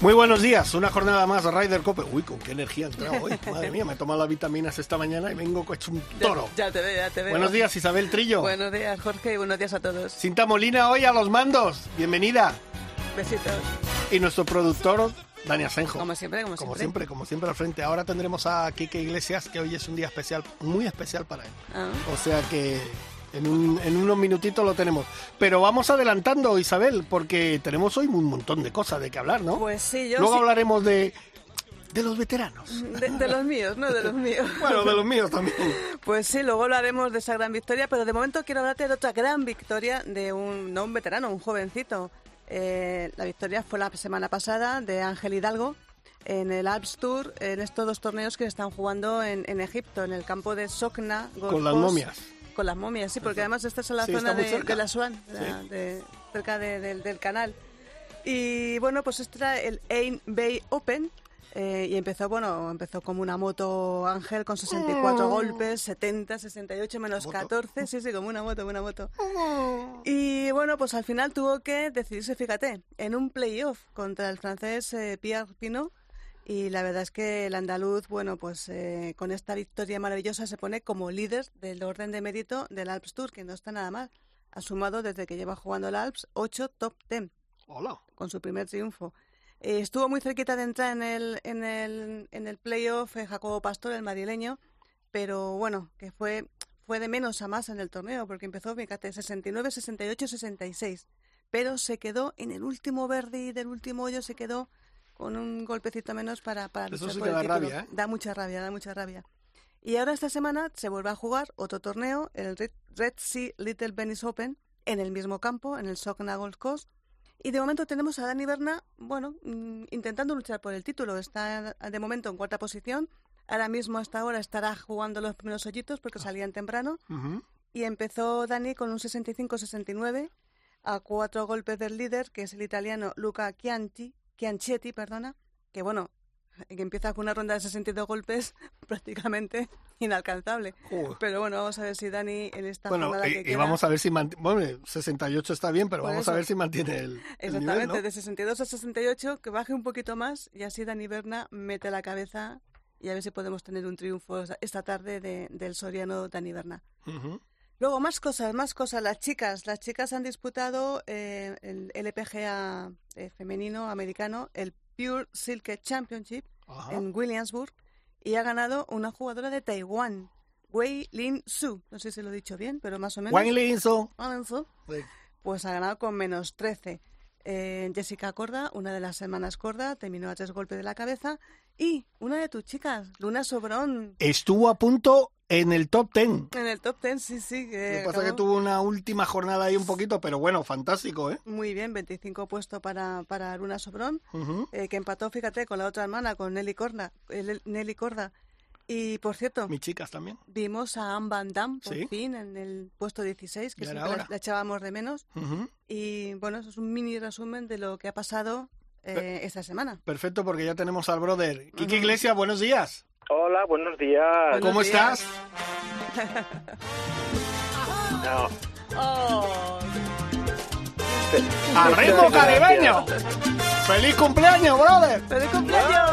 Muy buenos días, una jornada más Ryder Cope. Uy, con qué energía he entrado hoy. Madre mía, me he tomado las vitaminas esta mañana y vengo hecho un toro. Ya, ya te veo, ya te veo. Buenos días, Isabel Trillo. Buenos días, Jorge, y buenos días a todos. Cinta Molina hoy a los mandos. Bienvenida. Besitos. Y nuestro productor, Dani Asenjo. Como siempre, como, Como siempre. siempre, como siempre al frente. Ahora tendremos a Kike Iglesias, que hoy es un día especial, muy especial para él. Ah. O sea que en, un- en unos minutitos lo tenemos. Pero vamos adelantando, Isabel, porque tenemos hoy un montón de cosas de que hablar, ¿no? Pues sí, yo Luego sí- hablaremos de, de los veteranos. De, de los míos, no de los míos. Bueno, de los míos también. Pues sí, luego hablaremos de esa gran victoria, pero de momento quiero hablarte de otra gran victoria de un, no un veterano, un jovencito. Eh, la victoria fue la semana pasada de Ángel Hidalgo en el Alps Tour, en estos dos torneos que están jugando en, en Egipto, en el campo de Sokna. Golf Con las momias. Con las momias, sí, porque además esta es en la Sí, zona de, de la Swan, de la- de- cerca de- del- del canal. Y bueno, pues este era el Ain Bay Open. eh, y empezó, bueno, empezó como una moto Ángel con 64 golpes, 70, 68 menos 14. Sí, sí, como una moto, una moto. Y bueno, pues al final tuvo que decidirse, fíjate, en un playoff contra el francés eh, Pierre Pinot. Y la verdad es que el andaluz, bueno, pues eh, con esta victoria maravillosa se pone como líder del orden de mérito del Alps Tour, que no está nada mal. Ha sumado desde que lleva jugando el Alps 8 top 10 Hola. con su primer triunfo. Eh, estuvo muy cerquita de entrar en el, en el, en el playoff eh, Jacobo Pastor, el madrileño, pero bueno, que fue, fue de menos a más en el torneo, porque empezó, fíjate, 69, 68, 66, pero se quedó en el último verde del último hoyo, se quedó con un golpecito menos para, para Eso luchar sí por que el da título. rabia, ¿eh? Da mucha rabia, da mucha rabia. Y ahora esta semana se vuelve a jugar otro torneo, el Red, Red Sea Little Venice Open, en el mismo campo, en el Sokna Golf Course. Y de momento tenemos a Dani Berna, bueno, mm, intentando luchar por el título. Está de momento en cuarta posición. Ahora mismo, hasta ahora, estará jugando los primeros hoyitos porque salían temprano. Y empezó Dani con un 65-69 a cuatro golpes del líder, que es el italiano Luca Chianti, Chianchetti, perdona, que bueno, que empieza con una ronda de 62 golpes prácticamente inalcanzable. Joder. Pero bueno, vamos a ver si Dani en esta Bueno, jornada y, que y queda... vamos a ver si mantiene. Bueno, 68 está bien, pero Por vamos a eso. ver si mantiene el, el nivel, Exactamente, ¿no? de 62 a 68, que baje un poquito más y así Dani Berna mete la cabeza y a ver si podemos tener un triunfo esta tarde de- del soriano Dani Berna. Ujú. Luego, más cosas, más cosas. Las chicas, las chicas han disputado eh, el LPGA eh, femenino americano, el Pure Silk Championship Ajá. en Williamsburg y ha ganado una jugadora de Taiwán, Wei Lin Su. No sé si lo he dicho bien, pero más o menos. Linso. Wang Su Sí. pues ha ganado con menos 13. Eh, Jessica Corda, una de las hermanas Corda, terminó a tres golpes de la cabeza. Y una de tus chicas, Luna Sobrón, Estuvo a punto en el top 10. en el top 10, sí, sí. Lo Que pasa es que tuvo una última jornada ahí un poquito, pero bueno, fantástico, ¿eh? Muy bien, 25 puesto para, para Luna Sobrón, Ujú. eh, que empató, fíjate, con la otra hermana, con Nelly Corda. el- Nelly Corda. Y, por cierto, Mis chicas también. vimos a Anne Van Damme, por Sí. fin, en el puesto 16, que siempre la, la echábamos de menos. Ujú. Y, bueno, eso es un mini resumen de lo que ha pasado eh, esta semana. Perfecto, porque ya tenemos al brother. Kike Iglesias, buenos días. Hola, buenos días. Buenos ¿Cómo días. estás? No, Oh, ¡Arremo caribeño! ¡Feliz cumpleaños, brother! ¡Feliz cumpleaños!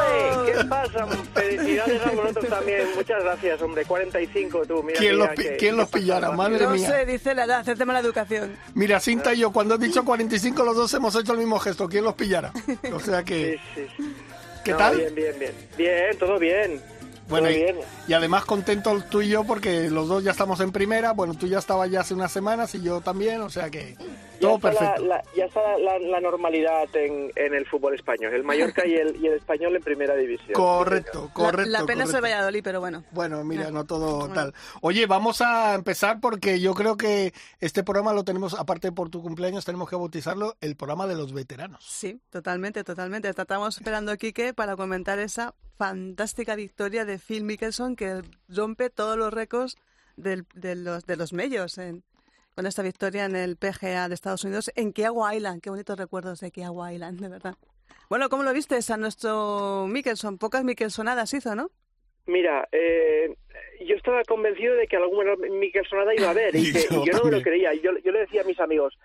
¿Qué pasa? Felicidades a vosotros también. Muchas gracias, hombre. 45 tú. Mira, ¿Quién mira, los, que- quién los pillara? Madre No mía. sé, dice la edad, hacerte mala educación. Mira, Cinta y yo, cuando has dicho 45, los dos hemos hecho el mismo gesto. ¿Quién los pillara? O sea que... sí, sí. ¿Qué No, tal? Bien, bien, bien. Bien, todo bien. Bueno, todo y, bien. y además contentos tú y yo porque los dos ya estamos en primera. Bueno, tú ya estabas ya hace unas semanas y yo también, o sea que Ya Todo está, la, perfecto. la- ya está la, la normalidad en, en el fútbol español. El Mallorca y el, y el español en primera división. Correcto, correcto. la, pena es el correcto. Valladolid, pero bueno. Bueno, mira, Ah, no todo bueno. tal. Oye, vamos a empezar porque yo creo que este programa lo tenemos, aparte por tu cumpleaños, tenemos que bautizarlo el programa de los veteranos. Sí, totalmente, totalmente. Estamos esperando a Quique para comentar esa fantástica victoria de Phil Mickelson que rompe todos los récords del- de los de los medios en- con esta victoria en el PGA de Estados Unidos en Kiawah Island. Qué bonitos recuerdos de Kiawah Island, de verdad. Bueno, ¿cómo lo viste a nuestro Mickelson? Pocas Mickelsonadas hizo, ¿no? Mira, eh, yo estaba convencido de que alguna Mickelsonada iba a haber y, Y que, yo y yo no me lo creía. Y Yo, yo le decía a mis amigos,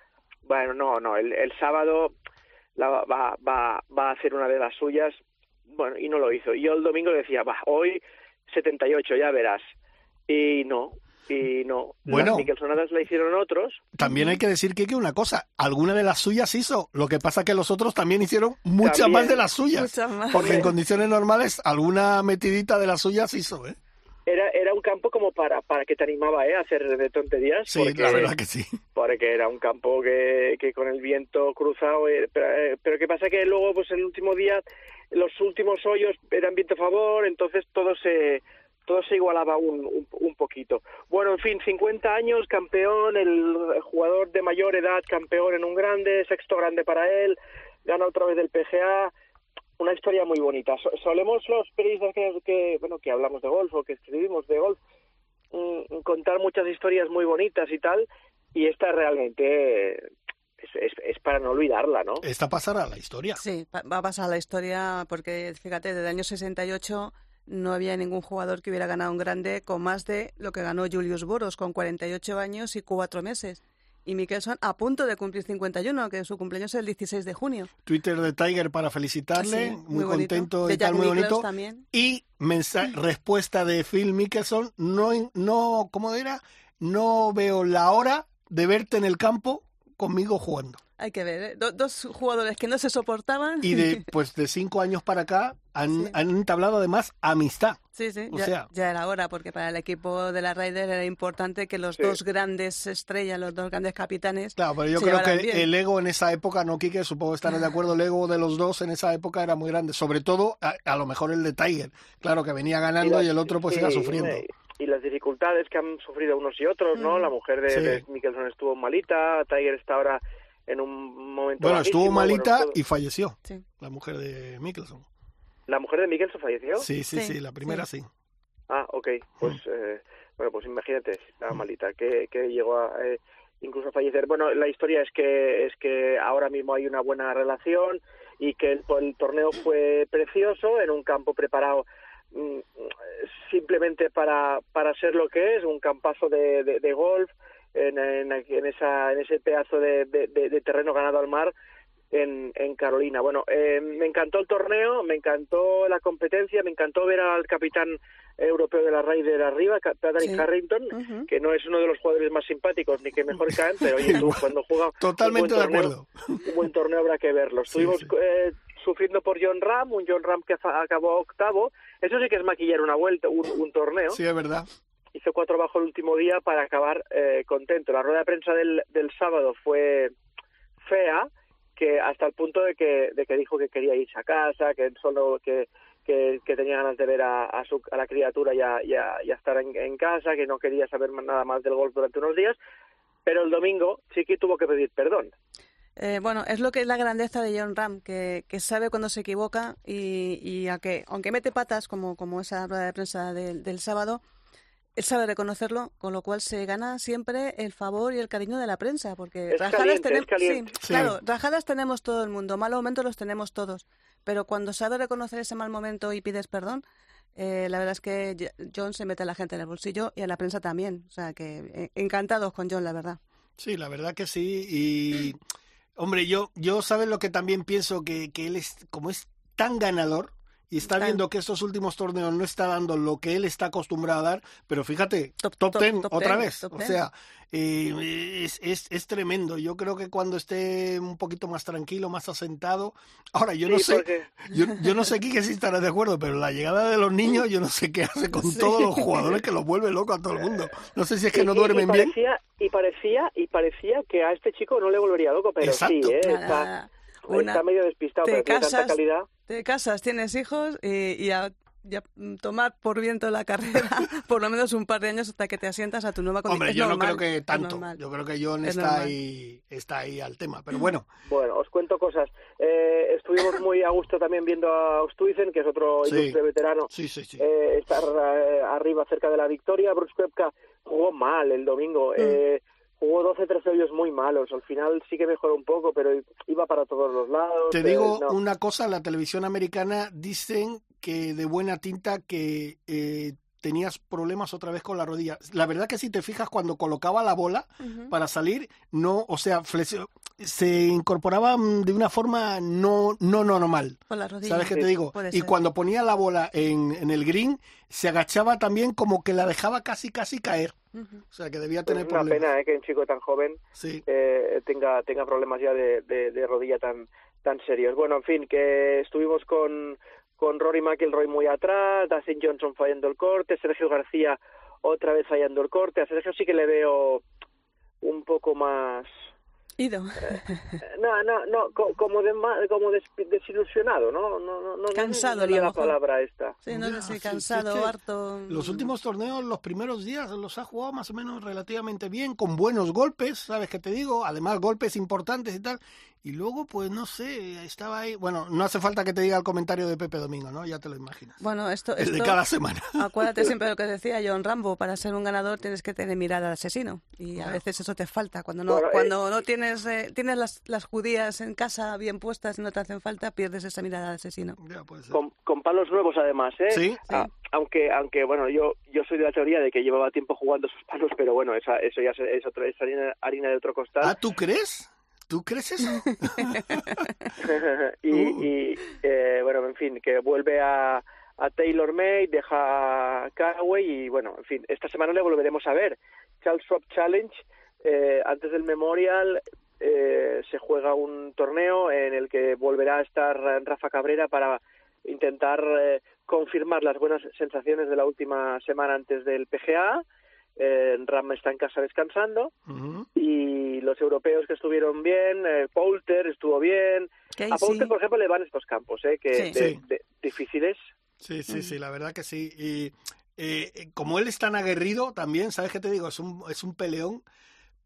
bueno, no, no, el, el sábado la va, va, va, va a hacer una de las suyas. Bueno, y no lo hizo. Y yo el domingo le decía, va, hoy 78, ya verás. Y no, y no. Bueno. Las Mickelsonadas la hicieron otros. También hay que decir que una cosa, alguna de las suyas hizo, lo que pasa que los otros también hicieron muchas También. más de las suyas. Porque en condiciones normales alguna metidita de las suyas hizo, ¿eh? Era, era un campo como para, para que te animaba ¿eh? a hacer de tonterías. Sí, porque, la verdad que sí. porque era un campo que, que con el viento cruzado, eh, pero, eh, pero que pasa que luego, pues el último día, los últimos hoyos eran viento a favor, entonces todo se todo se igualaba un, un, un poquito. Bueno, en fin, 50 años, campeón, el jugador de mayor edad, campeón en un grande, sexto grande para él, gana otra vez del PGA, una historia muy bonita. So- solemos los periodistas que, que, bueno, que hablamos de golf o que escribimos de golf, mm, contar muchas historias muy bonitas y tal, y esta realmente es, es, es para no olvidarla, ¿no? Esta pasará a la historia. Sí, va a pasar la historia porque, fíjate, desde el año 68 no había ningún jugador que hubiera ganado un grande con más de lo que ganó Julius Boros, con 48 años y 4 meses. Y Mickelson a punto de cumplir 51, que su cumpleaños es el 16 de junio. Twitter de Tiger para felicitarle, Sí, muy, contento De y tal, muy bonito. también. Y respuesta de Phil Mickelson, no, no, ¿cómo era? No veo la hora de verte en el campo conmigo jugando. Hay que ver, ¿eh? Do- dos jugadores que no se soportaban. Y de, pues de cinco años para acá han, Sí. han entablado además amistad. Sí, sí, O ya, sea- ya era hora, porque para el equipo de la Ryder era importante que los Sí. dos grandes estrellas, los dos grandes capitanes, Claro, pero yo se creo que bien. el ego en esa época, no, Quique, supongo estarás de acuerdo, el ego de los dos en esa época era muy grande. Sobre todo, a, a lo mejor el de Tiger. Claro, que venía ganando y, las- el otro pues sí, iba sufriendo. eh, Y las dificultades que han sufrido unos y otros, ¿no? Mm. La mujer de, Sí. de Mickelson estuvo malita, Tiger está ahora en un momento Bueno, estuvo bajísimo, malita y falleció, Sí. la mujer de Mickelson. ¿La mujer de Mickelson falleció? Sí, sí, Sí, sí, la primera sí. Ah, ok. Pues, Mm. eh, bueno, pues imagínate, si estaba malita, que, que llegó a, eh, incluso a fallecer. Bueno, la historia es que es que ahora mismo hay una buena relación y que el, el torneo fue precioso en un campo preparado mm, simplemente para, para ser lo que es, un campazo de, de, de golf en, en, en esa, en ese pedazo de, de, de- de terreno ganado al mar en, en Carolina. Bueno, eh, me encantó el torneo, me encantó la competencia, me encantó ver al capitán europeo de la Ryder arriba, Ca- Patrick Sí. Harrington, que no es uno de los jugadores más simpáticos ni que mejor caen, pero oye, tú cuando juega Totalmente un de buen torneo, acuerdo. un buen torneo habrá que verlo. Sí, Estuvimos sí. eh, sufriendo por John Ram, un John Ram que acabó octavo. Eso sí que es maquillar una vuelta, un, un torneo. Sí, es verdad. Hizo cuatro bajo el último día para acabar eh, contento. La rueda de prensa del, del sábado fue fea, que hasta el punto de que, de que dijo que quería irse a casa, que solo que, que, que tenía ganas de ver a, a, su, a la criatura y a, y a- y a estar en, en casa, que no quería saber nada más del golf durante unos días. Pero el domingo que tuvo que pedir perdón. Eh, bueno, es lo que es la grandeza de John Ram, que, que sabe cuando se equivoca y, y a que, aunque mete patas, como, como esa rueda de prensa del sábado, él sabe reconocerlo, con lo cual se gana siempre el favor y el cariño de la prensa, porque Es rajadas tenemos, sí, Sí. claro, rajadas tenemos todo el mundo, malos momentos los tenemos todos, pero cuando sabe reconocer ese mal momento y pides perdón, eh, la verdad es que John se mete a la gente en el bolsillo y a la prensa también, o sea que eh, encantados con John, la verdad. Sí, la verdad que sí. Y, hombre, yo, yo sabes lo que también pienso, que, que él es, como es tan ganador y está viendo que estos últimos torneos no está dando lo que él está acostumbrado a dar, pero fíjate, Top- top, top- 10 top otra 10, vez. top o 10. sea, eh, es, es, es tremendo. Yo creo que cuando esté un poquito más tranquilo, más asentado. Ahora, yo no sé, porque- yo, yo no sé aquí que si estarás de acuerdo, pero la llegada de los niños, yo no sé qué hace con Sí. todos los jugadores que los vuelve loco a todo el mundo. No sé si es que Y- no duermen y bien. Y parecía, y parecía que a este chico no le volvería loco, pero Exacto. sí, ¿eh? Nada, está, nada. Una- está medio despistado, pero tiene tanta calidad. Te casas, tienes hijos y, y a, y a tomar por viento la carrera por lo menos un par de años hasta que te asientas a tu nueva condición. Hombre, Es yo normal, no creo que tanto. Yo creo que John Es está normal. ahí, está ahí al tema. Pero bueno, Bueno, os cuento cosas. Eh, estuvimos muy a gusto también viendo a Ostuizen, que es otro Sí. ilustre veterano, sí, sí, sí. eh, estar eh, arriba cerca de la victoria. Bruce Koepka jugó mal el domingo. Mm. Eh, jugó 12-13 hoyos muy malos. Al final sí que mejoró un poco, pero iba para todos los lados. Te eh, digo no. una cosa, la televisión americana dicen que de buena tinta que eh, tenías problemas otra vez con la rodilla. La verdad que si te fijas cuando colocaba la bola para salir, no, o sea, flexio- se incorporaba mm, de una forma no no normal. Por la rodilla. ¿Sabes qué te digo? Puede Y ser. cuando ponía la bola en, en el green, se agachaba también como que la dejaba casi casi caer. O sea, que debía Es tener una problemas. pena eh, que un chico tan joven Sí. eh, tenga tenga problemas ya de, de, de rodilla tan tan serios. Bueno, en fin, que estuvimos con con Rory McIlroy muy atrás, Dustin Johnson fallando el corte, Sergio García otra vez fallando el corte. A Sergio sí que le veo un poco más Ido. eh, no, no, no, co- como de, ma- como des- desilusionado, ¿no? No, no, no, no Cansado, no lo la mejor. palabra esta. Sí, no Ya, sé sí, cansado, sí, harto. Los últimos torneos, los primeros días, los ha jugado más o menos relativamente bien, con buenos golpes, ¿sabes qué te digo? Además, golpes importantes y tal. Y luego, pues no sé, estaba ahí. Bueno, no hace falta que te diga el comentario de Pepe Domingo, ¿no? Ya te lo imaginas. Bueno, esto, el de esto cada semana. acuérdate siempre de lo que decía John Rambo, para ser un ganador tienes que tener mirada al asesino y a veces eso te falta. Cuando no, Bueno, eh, cuando no tienes, eh, tienes las, las judías en casa bien puestas y no te hacen falta, pierdes esa mirada al asesino. Ya, puede ser. Con, con palos nuevos además, ¿eh? Sí, Ah, aunque, aunque bueno, yo yo soy de la teoría de que llevaba tiempo jugando esos palos, pero bueno, esa, eso ya es, es, otro, es harina, harina de otro costal. Ah, ¿tú crees? ¿Tú crees eso? y, Uh. y, eh, bueno, en fin, que vuelve a, a Taylor May, deja a Caraway y bueno, en fin, esta semana le volveremos a ver. Charles Schwab Challenge, eh, antes del Memorial eh, se juega un torneo en el que volverá a estar Rafa Cabrera para intentar eh, confirmar las buenas sensaciones de la última semana antes del PGA. Eh, Ram está en casa descansando y los europeos que estuvieron bien, eh, Poulter estuvo bien. A Poulter, por ejemplo, le van estos campos, ¿eh? que Sí. de- Sí. de- difíciles. Sí, sí, sí, la verdad que sí. Y eh, eh, como él es tan aguerrido también, ¿sabes qué te digo? Es un, es un peleón.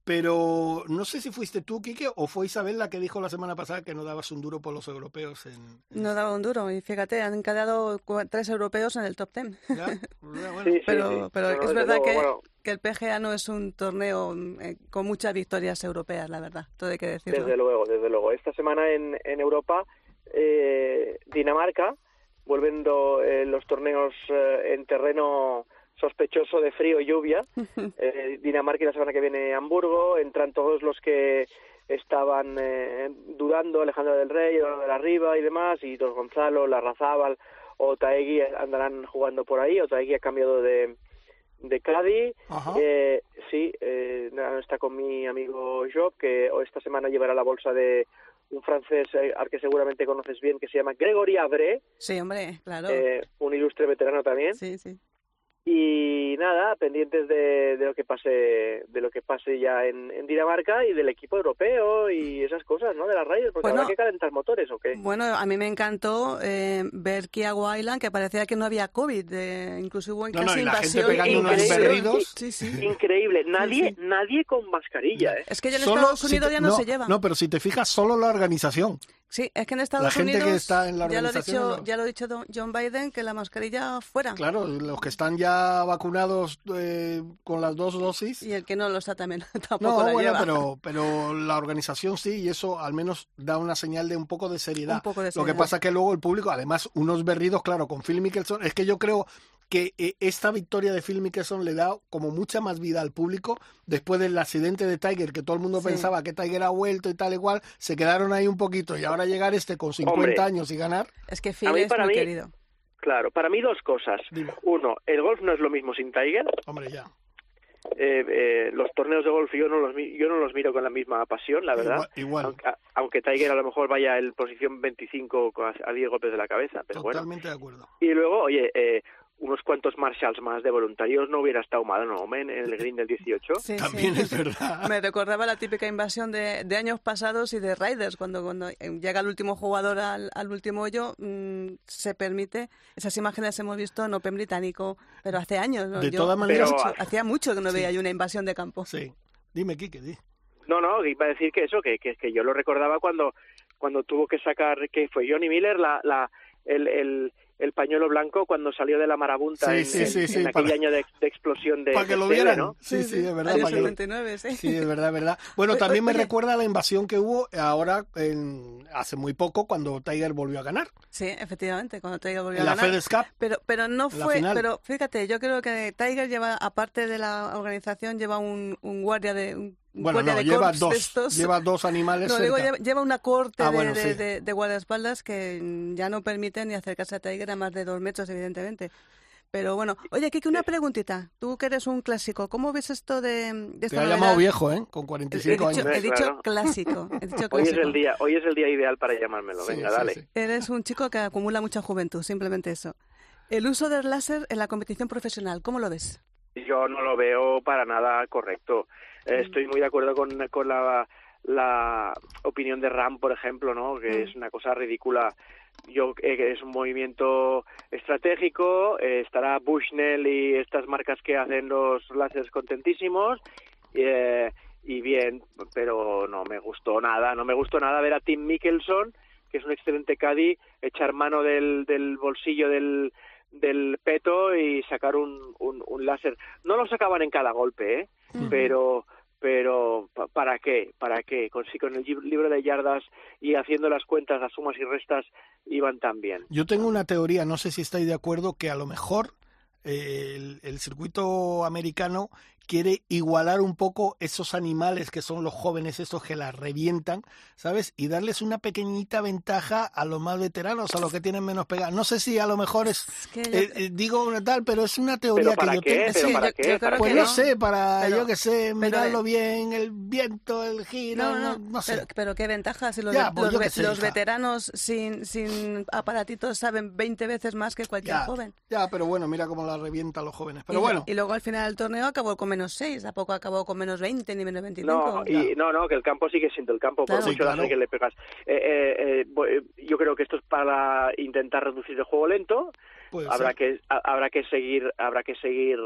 Pero no sé si fuiste tú, Quique, o fue Isabel la que dijo la semana pasada que no dabas un duro por los europeos en... en- no daba un duro y fíjate, han quedado tres europeos en el top ten. ¿Ya? Ya, bueno. Sí, sí, Pero, sí. pero es verdad luego, que, bueno, que el PGA no es un torneo eh, con muchas victorias europeas, la verdad, todo hay que decirlo. desde luego, desde luego. Esta semana en, en Europa, eh, Dinamarca, volviendo eh, los torneos eh, en terreno sospechoso de frío y lluvia. Eh, Dinamarca y la semana que viene Hamburgo. Entran todos los que estaban eh, dudando, Alejandro del Rey, Eduardo de la Riva y demás, y Dos Gonzalo, Larrazábal o Taegui andarán jugando por ahí. O Taegui ha cambiado de, de Cádiz. Eh, sí, eh, está con mi amigo Job, que esta semana llevará la bolsa de un francés eh, al que seguramente conoces bien, que se llama Gregory Abré, Sí, hombre, claro. eh, un ilustre veterano también. Sí, sí. Y nada, pendientes de, de lo que pase de lo que pase ya en, en Dinamarca y del equipo europeo y esas cosas, ¿no? De las Raiders, porque Bueno. habrá que calentar motores, ¿o qué? Bueno, a mí me encantó eh, ver Kiawa Island, que parecía que no había COVID, eh, incluso hubo No, no, casi y la gente invasión. unos berridos. Sí, sí. Increíble, nadie, sí. nadie con mascarilla, ¿eh? Es que ya en Solo Estados si Unidos te- ya no, se lleva. No, pero si te fijas, solo la organización. Sí, es que en Estados La gente que está en la ya lo ha dicho, no- ya lo ha dicho don- John Biden que la mascarilla fuera. Claro, los que están ya vacunados eh, con las dos dosis. Y el que no lo está también tampoco No, la bueno, lleva. pero, pero la organización sí, y eso al menos da una señal de un poco de seriedad. Un poco de Lo que seriedad. pasa que luego el público, además, unos berridos, claro, con Phil Mickelson, es que yo creo que eh, esta victoria de Phil Mickelson le da como mucha más vida al público después del accidente de Tiger, que todo el mundo Sí. pensaba que Tiger ha vuelto y tal igual, se quedaron ahí un poquito y ahora llegar este con 50 Hombre. años y ganar, Es que A Phil mí, es para muy mí, querido. Claro, para mí dos cosas. Dime. Uno, el golf no es lo mismo sin Tiger. Hombre, ya. Eh, eh, los torneos de golf yo no los mi- yo no los miro con la misma pasión, la verdad. Igual. igual. Aunque, a- aunque Tiger a lo mejor vaya en posición 25 con- a 10 golpes de la cabeza, pero bueno. Totalmente de acuerdo. Y luego, oye, eh, unos cuantos Marshalls más de voluntarios no hubiera estado mal, ¿no? En el green del 18. Sí, También sí. es verdad. Me recordaba la típica invasión de, de años pasados y de Raiders, cuando, cuando llega el último jugador al, al último hoyo, mm, se permite. Esas imágenes hemos visto en Open británico, pero hace años. ¿no? De todas maneras- hacía mucho que no Sí. veía una invasión de campo. Sí. Dime, Kike, di. No, no, iba a decir que eso, que, que, que yo lo recordaba cuando, cuando tuvo que sacar, que fue Johnny Miller, la, la, el, el, el pañuelo blanco cuando salió de la marabunta Sí, en, sí, en- sí, sí, en aquel para- año de, de explosión de Para que lo tele, vieran. ¿no? Sí, sí, es verdad. Para que lo- 79, sí. Sí, es verdad, es verdad. Bueno, también me recuerda la invasión que hubo ahora, en, hace muy poco, cuando Tiger volvió a ganar. Sí, efectivamente, cuando Tiger volvió En a la ganar. FedEx Cup. Pero, pero no fue, pero fíjate, yo creo que Tiger lleva, aparte de la organización, lleva un, un guardia de, un Bueno, no, de lleva de dos, estos. lleva dos animales No, cerca. digo, lleva, lleva una corte Ah, de, bueno, de, sí. de- de guardaespaldas que ya no permiten ni acercarse a Tiger a más de dos metros, evidentemente. Pero bueno, oye, Kiki, una preguntita. Tú que eres un clásico, ¿cómo ves esto de, de Te esta ha novedad? llamado viejo, ¿eh? Con He, he 45 dicho, años. he dicho Claro. clásico. He dicho Hoy es clásico. el día, hoy es el día ideal para llamármelo. Sí, Venga, sí, dale. sí. Eres un chico que acumula mucha juventud, simplemente eso. El uso del láser en la competición profesional, ¿cómo lo ves? Yo no lo veo para nada correcto. Eh. Estoy muy de acuerdo con, con la, la opinión de Ram, por ejemplo, ¿no? Que Mm. es una cosa ridícula. Yo eh, es un movimiento estratégico. eh, estará Bushnell y estas marcas que hacen los láseres contentísimos. eh, y bien, pero no me gustó nada. No me gustó nada ver a Tim Mickelson, que es un excelente caddy, echar mano del, del bolsillo del, del peto y sacar un, un, un láser. No lo sacaban en cada golpe, ¿eh? pero pero pa- ¿para qué? ¿Para qué? Con, si con el lib- libro de yardas y haciendo las cuentas, las sumas y restas iban tan bien. Yo tengo una teoría, no sé si estáis de acuerdo, que a lo mejor eh, el, el circuito americano quiere igualar un poco esos animales que son los jóvenes, esos que las revientan, ¿sabes? Y darles una pequeñita ventaja a los más veteranos, a los que tienen menos pegada. No sé si a lo mejor es, Es que yo- eh, eh, digo una tal, pero es una teoría ¿Pero para que yo qué? tengo. ¿Pero Sí, para yo- qué? yo creo ¿Para Pues que no sé, para, Pero- yo que sé, mirarlo de- bien, el viento, el giro, No, no, no, no sé. Pero, pero qué ventaja si los, Ya, ve- pues los ve- sé, veteranos sin, sin aparatitos saben 20 veces más que cualquier Ya, joven. ya, pero bueno, mira cómo la revienta a los jóvenes. Pero y, bueno, y luego al final del torneo acabó con menos 6, ¿a poco acabó con menos 20 ni menos 25? No, y, no, no, que el campo sigue siendo el campo, Claro. por Sí, mucho claro. láser que le pegas. Eh, eh, eh, yo creo que esto es para intentar reducir el juego lento. puede habrá ser. que ha- habrá que seguir habrá que seguir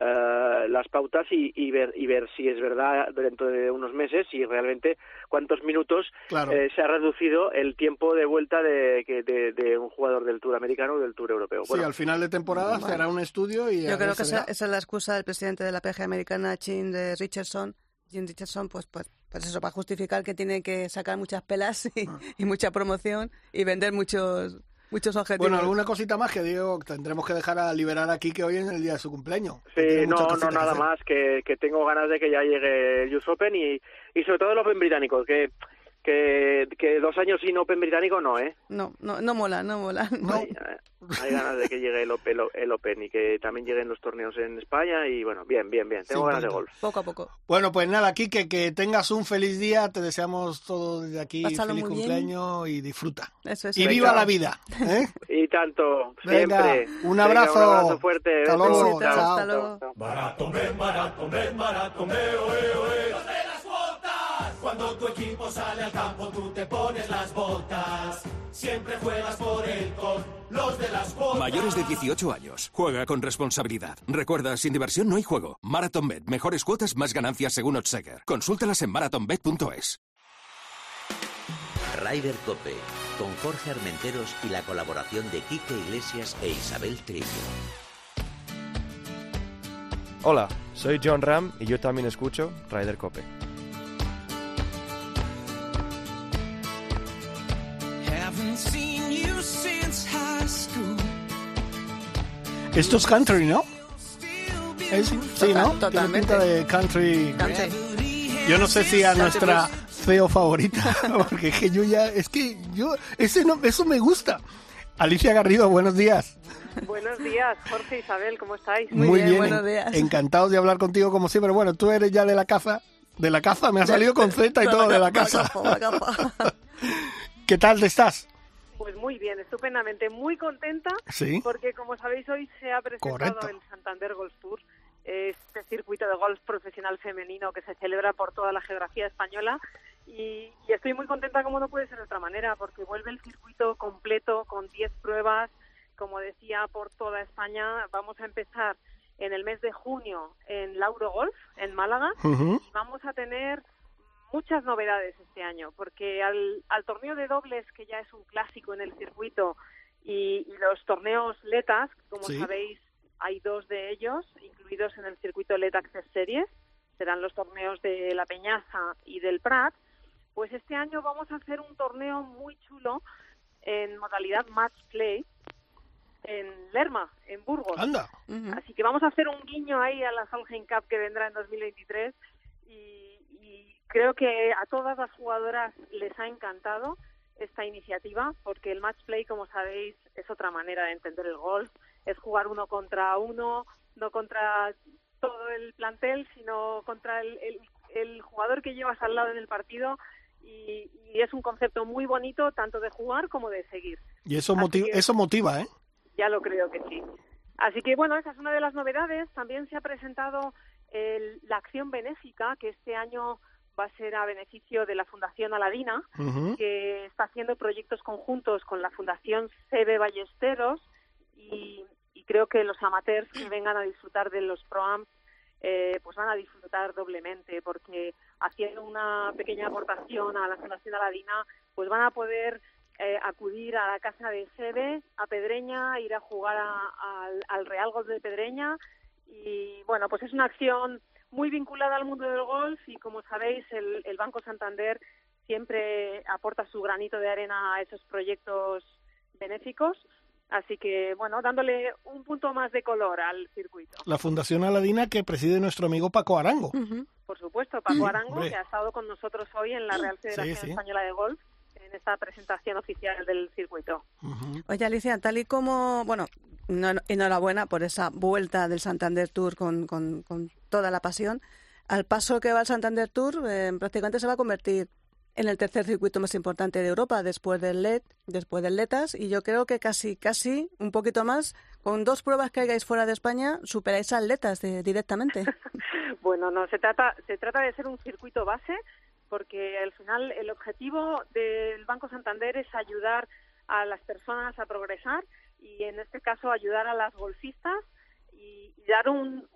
eh, las pautas y, y ver y ver si es verdad dentro de unos meses y realmente cuántos minutos Claro. eh, se ha reducido el tiempo de vuelta de, que- de, de un jugador del Tour americano o del Tour europeo. Sí, al final de temporada se hará un estudio y Yo creo que esa, esa es la excusa del presidente de la PGA americana, Chin de Richardson. Jim Richardson, pues, pues, pues eso, para justificar que tiene que sacar muchas pelas y, Ah. y mucha promoción y vender muchos muchos objetivos. Bueno, alguna cosita más que digo, tendremos que dejar a liberar aquí que hoy es el día de su cumpleaños. que Sí, no, no, que nada hacer. más, que, que tengo ganas de que ya llegue el US Open y, y sobre todo el Open británico, que, que, que dos años sin Open británico no, ¿eh? No, no, no mola, no mola. No. Hay, hay ganas de que llegue el, Open- el Open y que también lleguen los torneos en España y bueno, bien, bien, bien, tengo Sí, ganas de bonito. golf. Poco a poco. Bueno, pues nada, Kike, que tengas un feliz día, te deseamos todo desde aquí, Pásalo feliz muy bien. cumpleaños y disfruta. Eso es. Y Venga. viva la vida. ¿eh? Y tanto, Venga, siempre. un Venga, abrazo. un abrazo fuerte. Hasta luego, Chao. Hasta luego. chao. Maratón, maratón, maratón, oe, oe. Cuando tu equipo sale al campo, tú te pones las botas. Siempre juegas por él con los de las botas. Mayores de 18 años. Juega con responsabilidad. Recuerda, sin diversión no hay juego. MarathonBet. Mejores cuotas, más ganancias según Odseger. Consúltalas en marathonbet.es. Ryder Cope, con Jorge Armenteros y la colaboración de Quique Iglesias e Isabel Trillo. Hola, soy John Ram y yo también escucho Ryder Cope. Esto es country, ¿no? Es- sí, Total- ¿no? Tiene totalmente. pinta de country. Cante. Yo no sé si a Country nuestra CEO favorita, porque es que yo ya, es que yo, ese no, eso me gusta. Alicia Garrido, buenos días. Buenos días, Jorge, Isabel, ¿cómo estáis? Muy, bien, buenos días. Encantados de hablar contigo como siempre. Bueno, tú eres ya de la caza. De la caza, me ha salido con Z y todo, de la casa. ¿Qué tal estás? Pues muy bien, estupendamente, muy contenta. Sí. Porque como sabéis, hoy se ha presentado el Santander Golf Tour, este circuito de golf profesional femenino que se celebra por toda la geografía española. Y, y estoy muy contenta, como no puede ser de otra manera, porque vuelve el circuito completo con 10 pruebas, como decía, por toda España. Vamos a empezar en el mes de junio en Lauro Golf, en Málaga, y vamos a tener muchas novedades este año, porque al, al, torneo de dobles, que ya es un clásico en el circuito, y, los torneos LETAS, como sabéis, hay dos de ellos incluidos en el circuito LET Access Series, serán los torneos de La Peñaza y del Prat, pues este año vamos a hacer un torneo muy chulo en modalidad match play, en Lerma, en Burgos. Anda. Así que vamos a hacer un guiño ahí a la Solheim Cup que vendrá en 2023 y, y creo que a todas las jugadoras les ha encantado esta iniciativa porque el match play, como sabéis, es otra manera de entender el golf. Es jugar uno contra uno, no contra todo el plantel, sino contra el, el, jugador que llevas al lado en el partido. Y, y, es un concepto muy bonito tanto de jugar como de seguir. Y eso, motiva, eso motiva, ¿eh? Ya lo creo que sí. Así que bueno, esa es una de las novedades. También se ha presentado la acción benéfica que este año va a ser a beneficio de la Fundación Aladina, que está haciendo proyectos conjuntos con la Fundación CB Ballesteros y, creo que los amateurs que vengan a disfrutar de los ProAm eh, pues van a disfrutar doblemente porque haciendo una pequeña aportación a la Fundación Aladina pues van a poder eh, acudir a la casa de sede, a Pedreña, ir a jugar al Real Golf de Pedreña y bueno, pues es una acción muy vinculada al mundo del golf y como sabéis el, el Banco Santander siempre aporta su granito de arena a esos proyectos benéficos. Así que, bueno, dándole un punto más de color al circuito. La Fundación Aladina que preside nuestro amigo Paco Arango. Por supuesto, Paco Arango, que ha estado con nosotros hoy en la Real Federación Española de Golf en esta presentación oficial del circuito. Oye, Alicia, tal y como, bueno, enhorabuena por esa vuelta del Santander Tour con, con, toda la pasión. Al paso que va el Santander Tour, eh, prácticamente se va a convertir en el tercer circuito más importante de Europa después del LED, después del Letas, y yo creo que casi, casi un poquito más, con dos pruebas que hagáis fuera de España, superáis al Letas directamente. bueno, no, se trata, se trata de ser un circuito base porque al final el objetivo del Banco Santander es ayudar a las personas a progresar y en este caso ayudar a las golfistas y, dar un,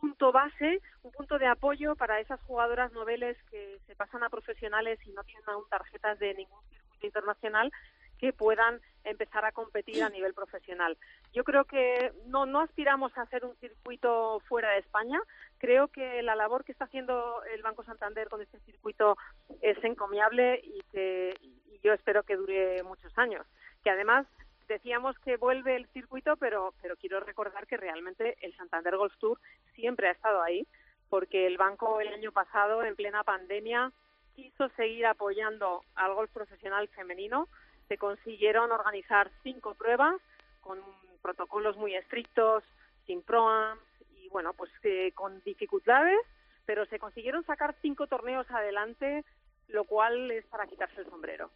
punto base, un punto de apoyo para esas jugadoras noveles que se pasan a profesionales y no tienen aún tarjetas de ningún circuito internacional que puedan empezar a competir a nivel profesional. Yo creo que no, no aspiramos a hacer un circuito fuera de España. Creo que la labor que está haciendo el Banco Santander con este circuito es encomiable y que yo espero que dure muchos años. Que además decíamos que vuelve el circuito, pero, pero quiero recordar que realmente el Santander Golf Tour siempre ha estado ahí, porque el banco el año pasado, en plena pandemia, quiso seguir apoyando al golf profesional femenino se consiguieron organizar cinco pruebas con protocolos muy estrictos, sin proams y bueno, pues eh, con dificultades, pero se consiguieron sacar cinco torneos adelante, lo cual es para quitarse el sombrero.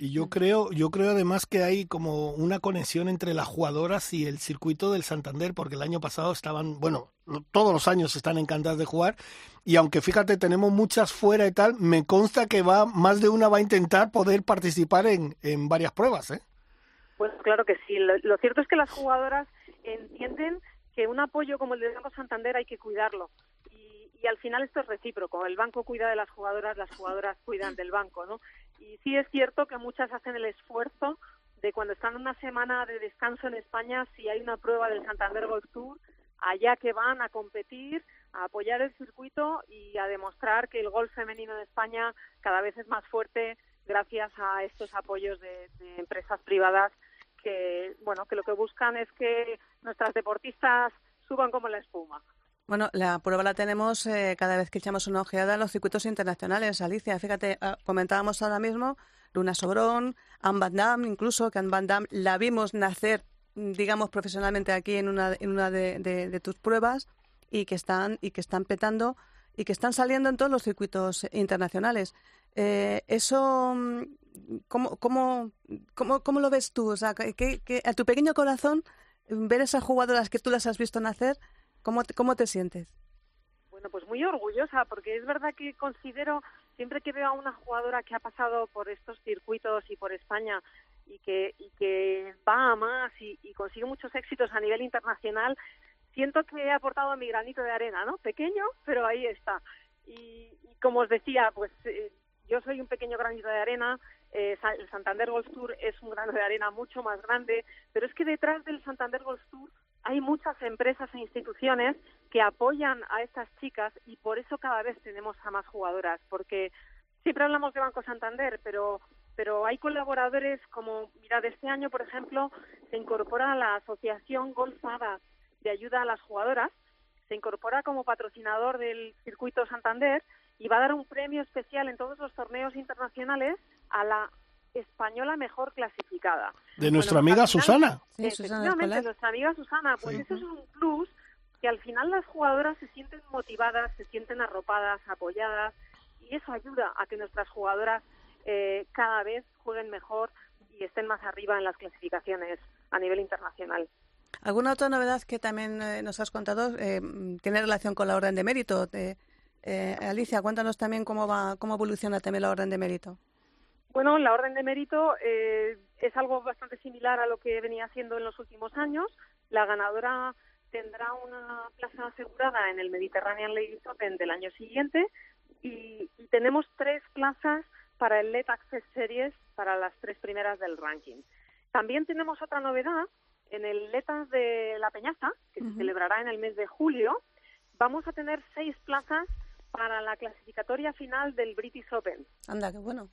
Y yo creo, yo creo además que hay como una conexión entre las jugadoras y el circuito del Santander, porque el año pasado estaban, bueno, todos los años están encantadas de jugar, y aunque fíjate, tenemos muchas fuera y tal, me consta que va, más de una va a intentar poder participar en, en varias pruebas, ¿eh? Pues claro que sí. Lo, cierto es que las jugadoras entienden que un apoyo como el del Banco Santander hay que cuidarlo. Y, y al final esto es recíproco. El banco cuida de las jugadoras, las jugadoras cuidan del banco, ¿no? Y sí es cierto que muchas hacen el esfuerzo de cuando están una semana de descanso en España, si hay una prueba del Santander Golf Tour, allá que van a competir, a apoyar el circuito y a demostrar que el golf femenino de España cada vez es más fuerte gracias a estos apoyos de, empresas privadas que, bueno, que lo que buscan es que nuestras deportistas suban como la espuma. Bueno, la prueba la tenemos eh, cada vez que echamos una ojeada en los circuitos internacionales. Alicia, fíjate, ah, comentábamos ahora mismo Luna Sobrón, Anne Van Damme, incluso que Anne Van Damme la vimos nacer digamos, profesionalmente aquí en una, en una de, tus pruebas y que están y que están petando y que están saliendo en todos los circuitos internacionales. Eh, eso, mm, ¿cómo, cómo, lo ves tú? O sea, a tu pequeño corazón, ver esas jugadoras que tú las has visto nacer, ¿cómo te, cómo te sientes? Bueno, pues muy orgullosa, porque es verdad que considero, siempre que veo a una jugadora que ha pasado por estos circuitos y por España y que, y que va a más y, consigue muchos éxitos a nivel internacional, siento que he aportado mi granito de arena, ¿no? Pequeño, pero ahí está. Y, y como os decía, pues eh, yo soy un pequeño granito de arena, eh, el Santander Golf Tour es un grano de arena mucho más grande, pero es que detrás del Santander Golf Tour hay muchas empresas e instituciones que apoyan a estas chicas y por eso cada vez tenemos a más jugadoras, porque siempre hablamos de Banco Santander, pero pero hay colaboradores como, mira, de este año, por ejemplo, se incorpora la Asociación Golfada de Ayuda a las Jugadoras, se incorpora como patrocinador del circuito Santander y va a dar un premio especial en todos los torneos internacionales a la española mejor clasificada. De nuestra Bueno, amiga Susana. Sí, Susana Efectivamente, nuestra amiga Susana, pues Sí. eso es un plus que al final las jugadoras se sienten motivadas, se sienten arropadas, apoyadas y eso ayuda a que nuestras jugadoras eh, cada vez jueguen mejor y estén más arriba en las clasificaciones a nivel internacional. ¿Alguna otra novedad que también eh, nos has contado eh, tiene relación con la orden de mérito? Eh, eh, Alicia, cuéntanos también cómo va, cómo evoluciona también la orden de mérito. Bueno, la orden de mérito eh, es algo bastante similar a lo que venía haciendo en los últimos años. La ganadora tendrá una plaza asegurada en el Mediterranean Ladies Open del año siguiente y, y tenemos tres plazas para el Let Access Series para las tres primeras del ranking. También tenemos otra novedad en el Letas de la Peñaza, que se celebrará en el mes de julio. Vamos a tener seis plazas para la clasificatoria final del British Open. Anda, qué bueno.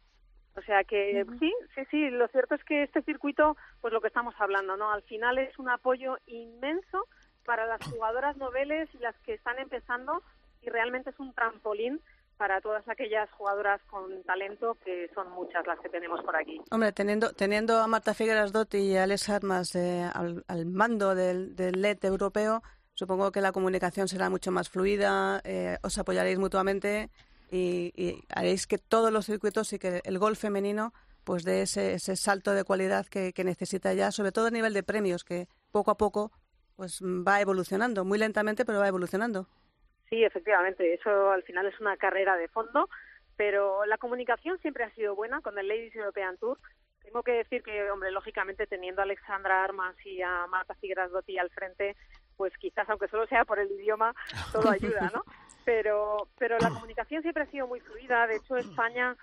O sea que sí, sí, sí, lo cierto es que este circuito, pues lo que estamos hablando, ¿no? Al final es un apoyo inmenso para las jugadoras noveles y las que están empezando y realmente es un trampolín para todas aquellas jugadoras con talento que son muchas las que tenemos por aquí. Hombre, teniendo, teniendo a Marta Figueras Dot y a Alex Armas eh, al, al mando del, del LED europeo, supongo que la comunicación será mucho más fluida, eh, os apoyaréis mutuamente y, y haréis que todos los circuitos y que el golf femenino pues dé ese, ese salto de cualidad que, que necesita ya, sobre todo a nivel de premios, que poco a poco pues va evolucionando, muy lentamente, pero va evolucionando. Sí, efectivamente, eso al final es una carrera de fondo, pero la comunicación siempre ha sido buena con el Ladies European Tour. Tengo que decir que, hombre, lógicamente teniendo a Alexandra Armas y a Marta Figueras Dotti al frente, pues quizás, aunque solo sea por el idioma, todo ayuda, ¿no? Pero, pero la comunicación siempre ha sido muy fluida. De hecho, España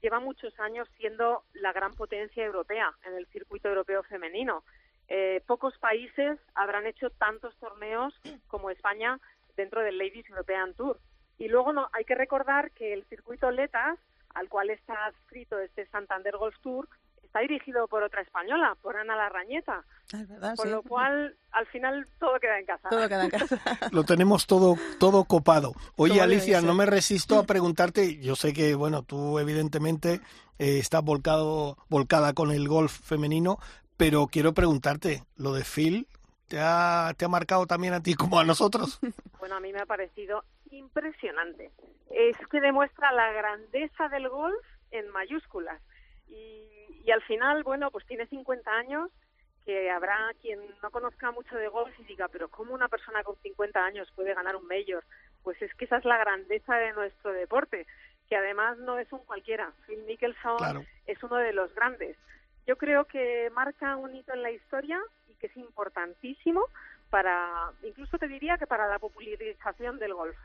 lleva muchos años siendo la gran potencia europea en el circuito europeo femenino. Eh, pocos países habrán hecho tantos torneos como España dentro del Ladies European Tour. Y luego no, hay que recordar que el circuito Letas, al cual está adscrito este Santander Golf Tour, está dirigido por otra española, por Ana Larrañeta. Es verdad, Con sí. lo cual, al final, todo queda en casa. Todo queda en casa. Lo tenemos todo, todo copado. Oye, Alicia, no me resisto a preguntarte, yo sé que, bueno, tú evidentemente eh, estás volcado, volcada con el golf femenino, pero quiero preguntarte, ¿lo de Phil te ha, te ha marcado también a ti como a nosotros? Bueno, a mí me ha parecido impresionante. Es que demuestra la grandeza del golf en mayúsculas. Y, y al final, bueno, pues tiene 50 años, que habrá quien no conozca mucho de golf y diga, pero ¿cómo una persona con 50 años puede ganar un mayor? Pues es que esa es la grandeza de nuestro deporte, que además no es un cualquiera. Phil Mickelson Claro. es uno de los grandes. Yo creo que marca un hito en la historia y que es importantísimo para, incluso te diría que para la popularización del golf.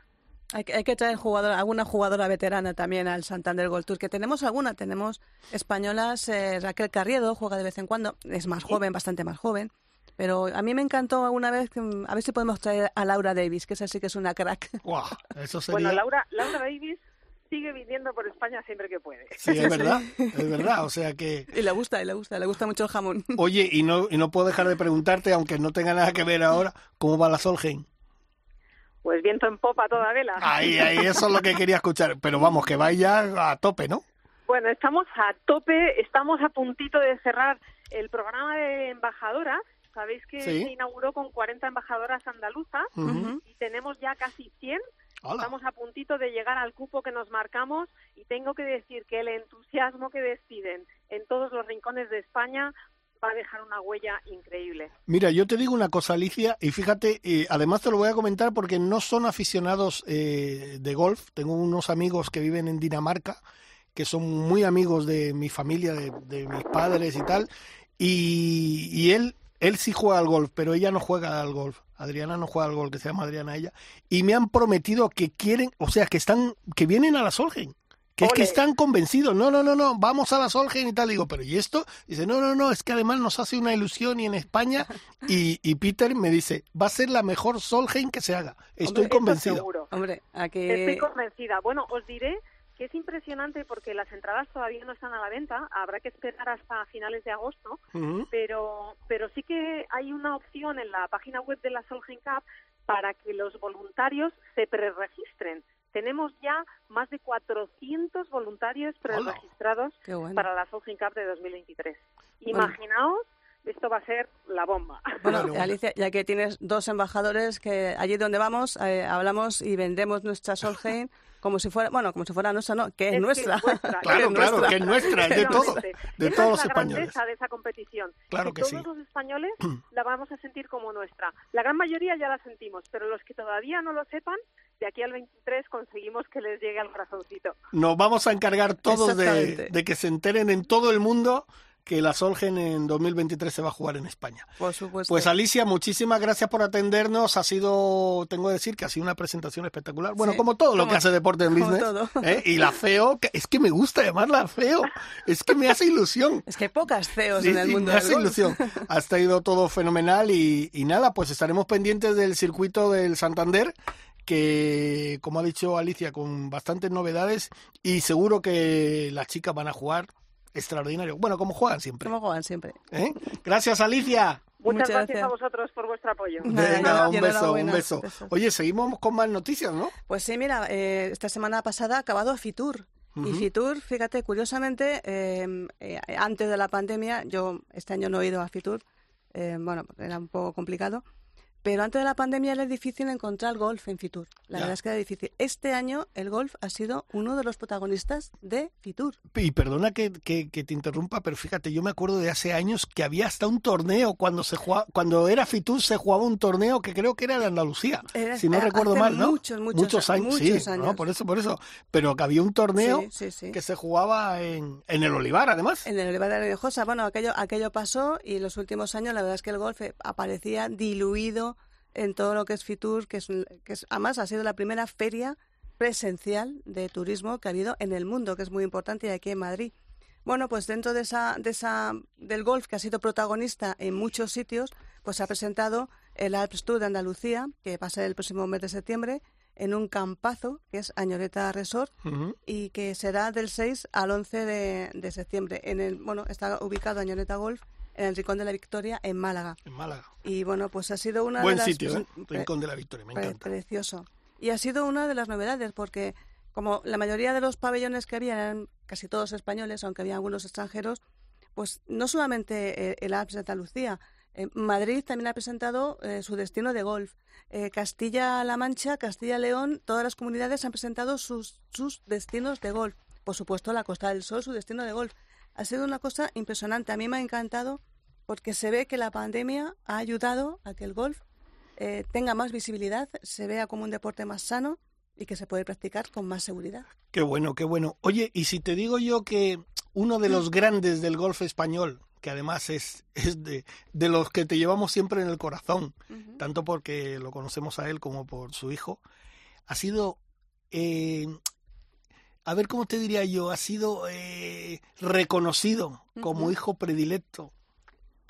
Hay, que- hay que traer jugadora, alguna jugadora veterana también al Santander Gold Tour, que tenemos alguna, tenemos españolas, eh, Raquel Carriedo juega de vez en cuando, es más joven, bastante más joven, pero a mí me encantó alguna vez, que, mm, a ver si podemos traer a Laura Davis, que esa sí que es una crack. Guau, eso sería... Bueno, Laura, Laura Davis sigue viniendo por España siempre que puede. Sí, es verdad, es verdad, o sea que... Y le gusta, y le gusta, le gusta mucho el jamón. Oye, y no, y no puedo dejar de preguntarte, aunque no tenga nada que ver ahora, ¿cómo va la Solheim? Pues viento en popa toda vela. Ahí, ahí, eso es lo que quería escuchar. Pero vamos, que vaya a tope, ¿no? Bueno, estamos a tope, estamos a puntito de cerrar el programa de embajadoras Sabéis que Sí. se inauguró con 40 embajadoras andaluzas Ujú. y tenemos ya casi 100. Hala. Estamos a puntito de llegar al cupo que nos marcamos y tengo que decir que el entusiasmo que despiden en todos los rincones de España va a dejar una huella increíble. Mira, yo te digo una cosa, Alicia, y fíjate, eh, además te lo voy a comentar porque no son aficionados eh, de golf. Tengo unos amigos que viven en Dinamarca, que son muy amigos de mi familia, de, mis padres y tal, y, y él, él sí juega al golf, pero ella no juega al golf. Adriana no juega al golf, que se llama Adriana ella, y me han prometido que quieren, o sea, que están, que vienen a la Solgen. Que es que están convencidos, no, no, no, no, vamos a la Solgen y tal. Digo, pero ¿y esto? Dice, no, no, no, es que además nos hace una ilusión y en España. Y, y Peter me dice, va a ser la mejor Solheim que se haga. Estoy Eso convencido. seguro. Hombre, a Estoy convencida. Bueno, os diré que es impresionante porque las entradas todavía no están a la venta. Habrá que esperar hasta finales de agosto. Pero pero sí que hay una opción en la página web de la Solheim Cup para que los voluntarios se preregistren. Tenemos ya más de 400 voluntarios preregistrados bueno. para la Solheim Cup de 2023. Imaginaos, esto va a ser la bomba. Bueno. Alicia, ya que tienes dos embajadores que allí donde vamos eh, hablamos y vendemos nuestra Solheim como si fuera, bueno, como si fuera nuestra, no, que es, Es que nuestra. es vuestra, Claro, es claro, nuestra. que es nuestra, es de todo, Efectivamente. de Esa todos es los la españoles. grandeza de esa competición. Claro que todos sí. los españoles la vamos a sentir como nuestra. La gran mayoría ya la sentimos, pero los que todavía no lo sepan, de aquí al 23 conseguimos que les llegue al corazoncito. Nos vamos a encargar todos de, de que se enteren en todo el mundo que la Solgen en 2023 se va a jugar en España. Por supuesto. Pues Alicia, muchísimas gracias por atendernos. Ha sido, tengo que decir que ha sido una presentación espectacular. Bueno, Sí, como todo lo que hace Deporte en como Business. todo. ¿eh? Y la feo, que- es que me gusta llamarla feo. Es que me hace ilusión. Es que hay pocas CEOs Sí, en el mundo me del hace golf. ilusión. Ha estado todo fenomenal y, y nada, pues estaremos pendientes del circuito del Santander que, como ha dicho Alicia, con bastantes novedades y seguro que las chicas van a jugar extraordinario. Bueno, como juegan siempre. Como juegan siempre. ¿eh? Gracias, Alicia. Muchas, Muchas gracias, gracias. a vosotros por vuestro apoyo. Venga, un beso, un beso. Oye, seguimos con más noticias, ¿no? Pues sí, mira, eh, esta semana pasada ha acabado Fitur. Y. Fitur, fíjate, curiosamente, eh, eh, antes de la pandemia, yo este año no he ido a Fitur, eh, bueno, era un poco complicado, pero antes de la pandemia era difícil encontrar golf en Fitur. La Ya. verdad es que era difícil. Este año el golf ha sido uno de los protagonistas de Fitur. Y perdona que, que- que te interrumpa, pero fíjate, yo me acuerdo de hace años que había hasta un torneo cuando se jugaba, cuando era Fitur se jugaba un torneo que creo que era de Andalucía, Era- si no recuerdo mal, ¿no? muchos, muchos, años, muchos sí, años. ¿no? por eso, por eso. Pero que había un torneo Sí, sí, sí. que se jugaba en, en el Olivar, además. En el Olivar de la bueno, aquello, aquello pasó y en los últimos años la verdad es que el golf eh, aparecía diluido en todo lo que es Fitur, que es, que es además ha sido la primera feria presencial de turismo que ha habido en el mundo, que es muy importante y aquí en Madrid. Bueno, pues dentro de esa, de esa, del golf que ha sido protagonista en muchos sitios, pues se ha presentado el Alps Tour de Andalucía, que va a ser el próximo mes de septiembre, en un campazo, que es Añoreta Resort, y que será del 6 al 11 de, de septiembre. En el, bueno, está ubicado Añoreta Golf en el Rincón de la Victoria, en Málaga. En Málaga. Y bueno, pues ha sido una Buen de las... sitio, ¿eh? pre- Rincón de la Victoria, me pre- encanta. Precioso. Y ha sido una de las novedades, porque como la mayoría de los pabellones que había eran casi todos españoles, aunque había algunos extranjeros, pues no solamente eh, el Alps de Andalucía, eh, Madrid también ha presentado eh, su destino de golf. Eh, Castilla-La Mancha, Castilla-León, todas las comunidades han presentado sus, sus destinos de golf. Por supuesto, la Costa del Sol, su destino de golf. Ha sido una cosa impresionante. A mí me ha encantado porque se ve que la pandemia ha ayudado a que el golf eh, tenga más visibilidad, se vea como un deporte más sano y que se puede practicar con más seguridad. Qué bueno, qué bueno. Oye, y si te digo yo que uno de los grandes del golf español, que además es, es de, de los que te llevamos siempre en el corazón, tanto porque lo conocemos a él como por su hijo, ha sido, eh, a ver cómo te diría yo, ha sido eh, reconocido como hijo predilecto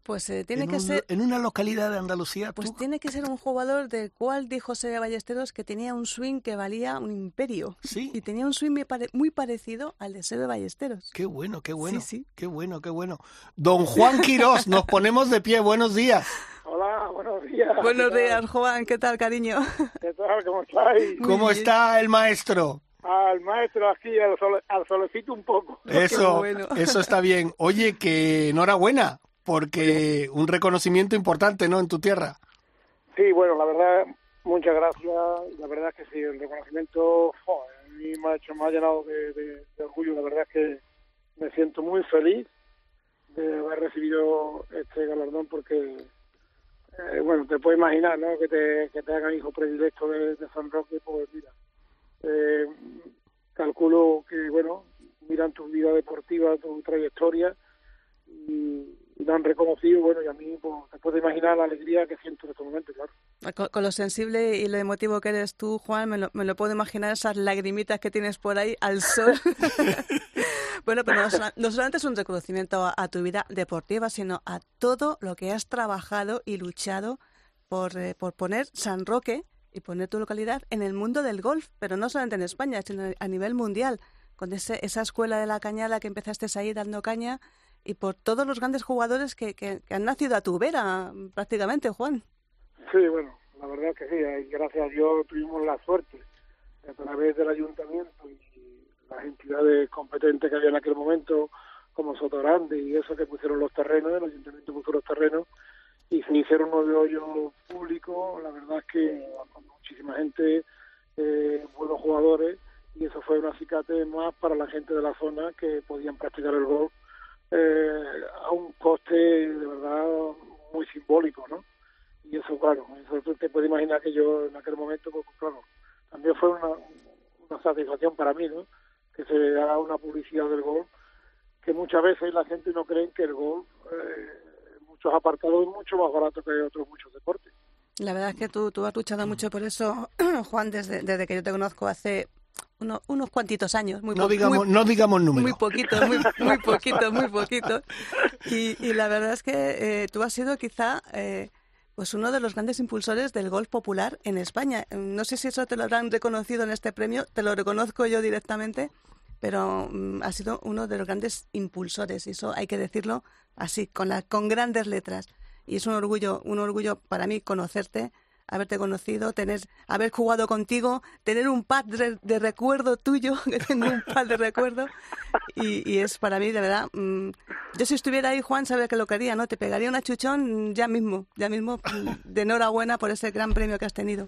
Pues eh, tiene en, que un- ser en una localidad de Andalucía. pues tú- tiene que ser un jugador del cual dijo José Ballesteros que tenía un swing que valía un imperio Sí. y tenía un swing muy, pare- muy parecido al de Sebe Ballesteros. Qué bueno, qué bueno. Sí, sí. Qué bueno, qué bueno. Don Juan Quirós, nos ponemos de pie. Buenos días. Hola, buenos días. Buenos días, Juan, ¿qué tal, cariño? ¿Qué tal? ¿Cómo estáis? ¿Cómo está el maestro? Al maestro aquí, al, sole- al solecito un poco. Eso, bueno. eso está bien. Oye, que enhorabuena, porque un reconocimiento importante, ¿no? En tu tierra. Sí, bueno, la verdad, muchas gracias. La verdad es que sí, el reconocimiento a mí me ha, hecho, me ha llenado de, de- de orgullo. La verdad es que me siento muy feliz de haber recibido este galardón porque, eh, bueno, te puedes imaginar, ¿no? Que te, que te hagan hijo predilecto de, de San Roque, pues mira, eh, calculo que, bueno, miran tu vida deportiva, tu trayectoria y, y lo han reconocido, bueno, y a mí, pues, te puedes imaginar la alegría que siento en este momento, claro. Con, con lo sensible y lo emotivo que eres tú, Juan, me lo, me lo puedo imaginar esas lagrimitas que tienes por ahí al sol. bueno, pero no, no solamente es un reconocimiento a, a tu vida deportiva, sino a todo lo que has trabajado y luchado por, eh, por poner San Roque y poner tu localidad en el mundo del golf, pero no solamente en España, sino a nivel mundial, con ese, esa escuela de la cañada que empezaste ahí dando caña y por todos los grandes jugadores que, que- han nacido a tu vera, prácticamente, Juan. Sí, bueno, la verdad que sí, gracias a Dios tuvimos la suerte a través del ayuntamiento y las entidades competentes que había en aquel momento, como Sotogrande y eso que pusieron los terrenos, el ayuntamiento puso los terrenos y se hicieron nueve hoyos públicos, la verdad es que muchísima gente, eh, buenos jugadores y eso fue un acicate más para la gente de la zona que podían practicar el golf eh, a un coste de verdad muy simbólico, ¿no? y eso claro eso te puedes imaginar que yo en aquel momento pues claro también fue una, una satisfacción para mí no que se haga una publicidad del golf que muchas veces la gente no cree que el golf eh, muchos apartados mucho más barato que otros muchos deportes La verdad es que tú, tú has luchado mucho por eso, Juan, desde, desde que yo te conozco hace uno- unos cuantitos años. Muy No digamos, muy- no digamos número. Muy poquito, muy, muy poquito, muy poquito. Y, y la verdad es que eh, tú has sido quizá eh, pues uno de los grandes impulsores del golf popular en España. No sé si eso te lo habrán reconocido en este premio, te lo reconozco yo directamente, pero mm, has sido uno de los grandes impulsores, y eso hay que decirlo así, con, la, con grandes letras. Y es un orgullo, un orgullo para mí conocerte, haberte conocido, tener, haber jugado contigo, tener un pad de, de recuerdo tuyo, que tengo un pad de recuerdo, y, y es para mí, de verdad, mm, yo si estuviera ahí, Juan, sabes que lo quería, ¿no? Te pegaría una chuchón mm, ya mismo, ya mismo, mm, de enhorabuena por ese gran premio que has tenido.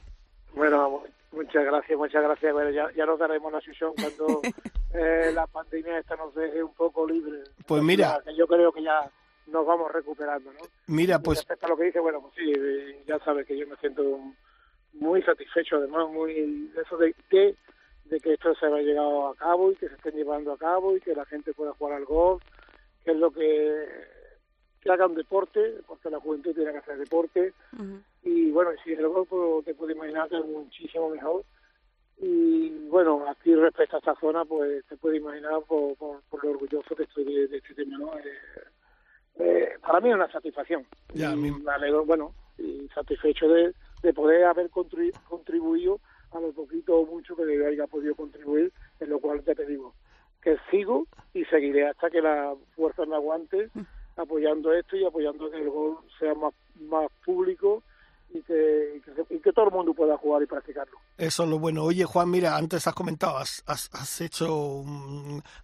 bueno muchas gracias muchas gracias bueno ya, ya nos daremos la sesión cuando eh, la pandemia esta nos deje un poco libre Pues mira. yo creo que ya nos vamos recuperando no Mira, pues respecto a lo que dice, bueno, pues sí, eh, ya sabes que yo me siento muy satisfecho, además, muy de eso de que, de que esto se haya llegado a cabo y que se estén llevando a cabo y que la gente pueda jugar al golf, que es lo que, que hagan deporte, porque la juventud tiene que hacer deporte. Bueno, golf pues, te puedes imaginar que es muchísimo mejor. Y bueno, aquí respecto a esta zona, pues te puedes imaginar por, por, por lo orgulloso que estoy de, de este tema, ¿no? Eh, eh, para mí es una satisfacción. Ya, Y me alegro, bueno, y satisfecho de, de poder haber contribu- contribuido a lo poquito o mucho que haya podido contribuir, en lo cual te digo que sigo y seguiré hasta que la fuerza me aguante apoyando esto y apoyando que el gol sea más, más público y que, todo el mundo pueda jugar y practicarlo. Eso es lo bueno. Oye, Juan, mira, antes has comentado, has, has, has hecho,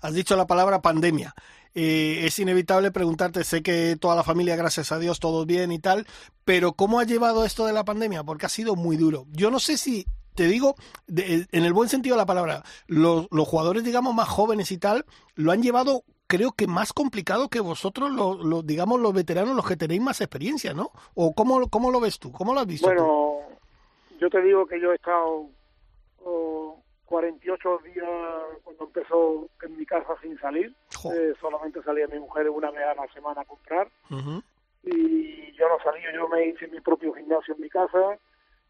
has dicho la palabra pandemia. Eh, es inevitable preguntarte, sé que toda la familia, gracias a Dios, todo bien y tal, pero ¿cómo ha llevado esto de la pandemia? Porque ha sido muy duro. Yo no sé si, te digo, en el buen sentido de la palabra, los, los jugadores, digamos, más jóvenes y tal, lo han llevado, creo que más complicado que vosotros, los, los, digamos, los veteranos, los que tenéis más experiencia, ¿no? ¿O cómo, cómo lo ves tú? ¿Cómo lo has visto tú? Bueno, yo te digo que yo he estado oh, 48 días cuando empezó en mi casa sin salir. Eh, solamente salía mi mujer una vez a la semana a comprar. Y yo no salía, yo me hice mi propio gimnasio en mi casa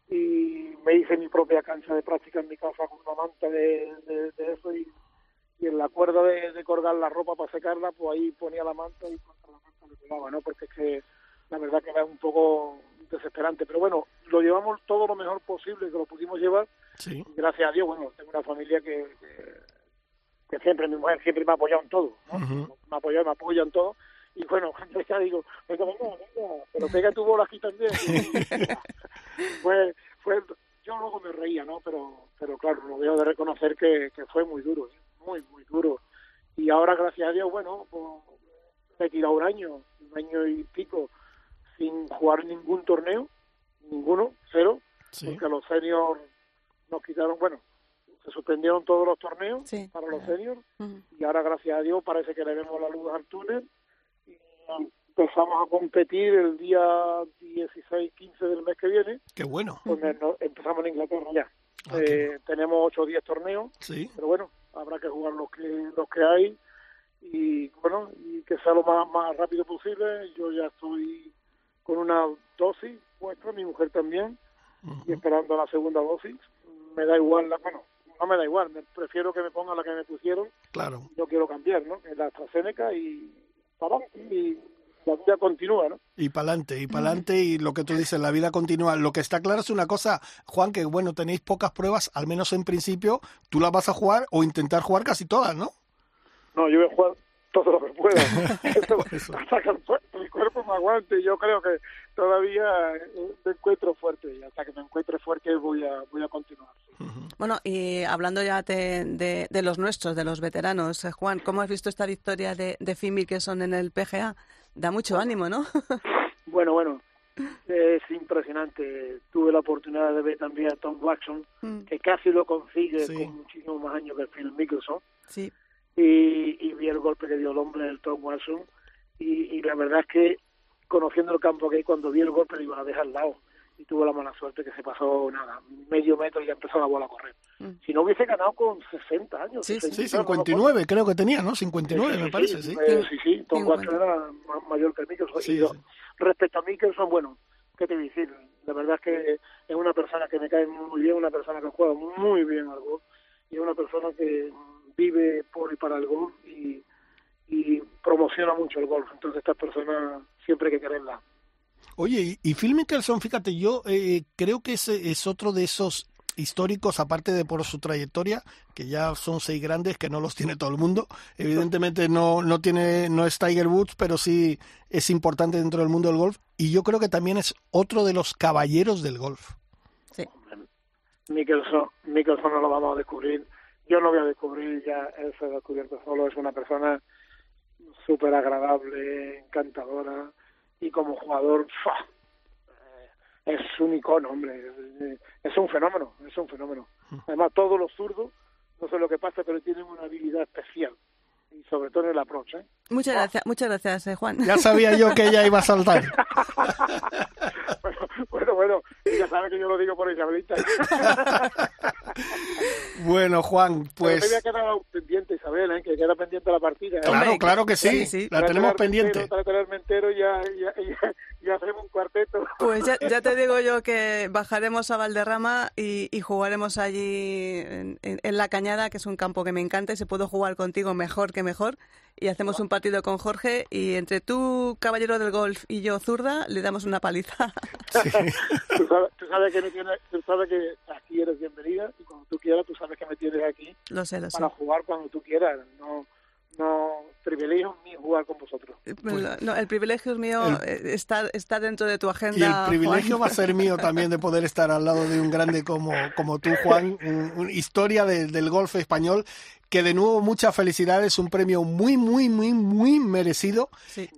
y me hice mi propia cancha de práctica en mi casa con una manta de, de- de eso y, y en la cuerda de, de colgar la ropa para secarla, pues ahí ponía la manta y contra la manta le pegaba, ¿no? Porque es que la verdad que era un poco desesperante. Pero bueno, lo llevamos todo lo mejor posible, que lo pudimos llevar. Sí. Y gracias a Dios, bueno, tengo una familia que, que, que siempre, mi mujer siempre me ha apoyado en todo, ¿no? Ujú. Me ha apoyado, me apoya en todo. Y bueno, ya digo, venga, venga, venga, pero pega tu bola aquí también. Y fue, fue, yo luego me reía, ¿no? Pero, pero claro, lo veo de reconocer que, que fue muy duro, ¿eh? Muy, muy duro. Y ahora, gracias a Dios, bueno, pues, me he tirado un año, un año y pico sin jugar ningún torneo, ninguno, cero, porque los seniors nos quitaron, bueno, se suspendieron todos los torneos para los seniors y ahora gracias a Dios parece que le vemos la luz al túnel y empezamos a competir el día 16-15 del mes que viene. Qué bueno. No- empezamos en Inglaterra ya. Eh, tenemos 8 o 10 torneos, Sí. pero bueno, habrá que jugar los que los que hay y bueno, y que sea lo más, más rápido posible. Yo ya estoy con una dosis puesta, mi mujer también, y esperando la segunda dosis. Me da igual, la, bueno, no me da igual, me, prefiero que me pongan la que me pusieron, Claro. no quiero cambiar, ¿no? La AstraZeneca y y la vida continúa, ¿no? Y para adelante, y para adelante, y lo que tú dices, la vida continúa. Lo que está claro es una cosa, Juan, que bueno, tenéis pocas pruebas, al menos en principio, tú las vas a jugar o intentar jugar casi todas, ¿no? No, yo voy a jugar todo lo que pueda. Hasta que el cuerpo me aguante. Yo creo que todavía eh, me encuentro fuerte y hasta que me encuentre fuerte voy a voy a continuar. Bueno, y hablando ya de, de, de los nuestros, de los veteranos, eh, Juan, ¿cómo has visto esta victoria de, de Phil Mickelson en el PGA? Da mucho ánimo, ¿no? Bueno, bueno, es impresionante. Tuve la oportunidad de ver también a Tom Watson, Mm. que casi lo consigue Sí. con muchísimos más años que Phil Mickelson. Sí. y, y vi el golpe que dio el hombre del Tom Watson y, y la verdad es que conociendo el campo que hay cuando vi el golpe digo la deja al lado y tuvo la mala suerte que se pasó nada medio metro y ya empezó la bola a correr si no hubiese ganado con 60 años Sí, 60, 59 creo que tenía, ¿no? 59 me parece, sí. eh, sí, sí, Tom Watson era ma- mayor que Mickelson. Sí, sí. Respecto a Mickelson, bueno, ¿qué te voy a decir? La verdad es que es una persona que me cae muy bien, una persona que juega muy bien al golf y es una persona que vive por y para el golf y, y promociona mucho el golf. Entonces, estas personas siempre hay que quererla. Oye, y, y Phil Mickelson, fíjate, yo eh, creo que es, es otro de esos históricos, aparte de por su trayectoria, que ya son seis grandes, que no los tiene todo el mundo. Evidentemente no, no tiene, no es Tiger Woods, pero sí es importante dentro del mundo del golf. Y yo creo que también es otro de los caballeros del golf. Mickelson, Mickelson no lo vamos a descubrir. Yo no voy a descubrir, ya él se ha descubierto solo. Es una persona súper agradable, encantadora y como jugador ¡fua! Eh, es un icono, hombre. Es- Es un fenómeno, es un fenómeno. Además, todos los zurdos, no sé lo que pasa, pero tienen una habilidad especial. Y sobre todo en el approach, ¿eh? Muchas gracias, muchas gracias, eh, Juan. Ya sabía yo que ella iba a saltar. Bueno, bueno, ya sabe que yo lo digo por Isabelita. Bueno, Juan, Pero me pues había quedado pendiente, Isabel, ¿eh? que queda pendiente la partida. ¿eh? Claro, claro que sí, la Para tenemos pendiente. Para entero ya, ya, ya, ya hacemos un cuarteto. Pues ya, ya te digo yo que bajaremos a Valderrama y, y jugaremos allí en, en- en La Cañada, que es un campo que me encanta y si puedo jugar contigo mejor que mejor. Y hacemos un partido con Jorge y entre tú, caballero del golf, y yo, zurda, le damos una paliza. Tú sabes, tú sabes que me tienes, tú sabes que aquí eres bienvenida y cuando tú quieras, tú sabes que me tienes aquí Lo sé, lo sé. para jugar cuando tú quieras. No, no privilegio mío jugar con vosotros. No, el privilegio es mío eh, estar, estar dentro de tu Y agenda. el privilegio Juan. va a ser mío también de poder estar al lado de un grande como, como tú, Juan. Un- un- historia de- del golf español. Que de nuevo, muchas felicidades. Un premio muy, muy, muy, muy merecido.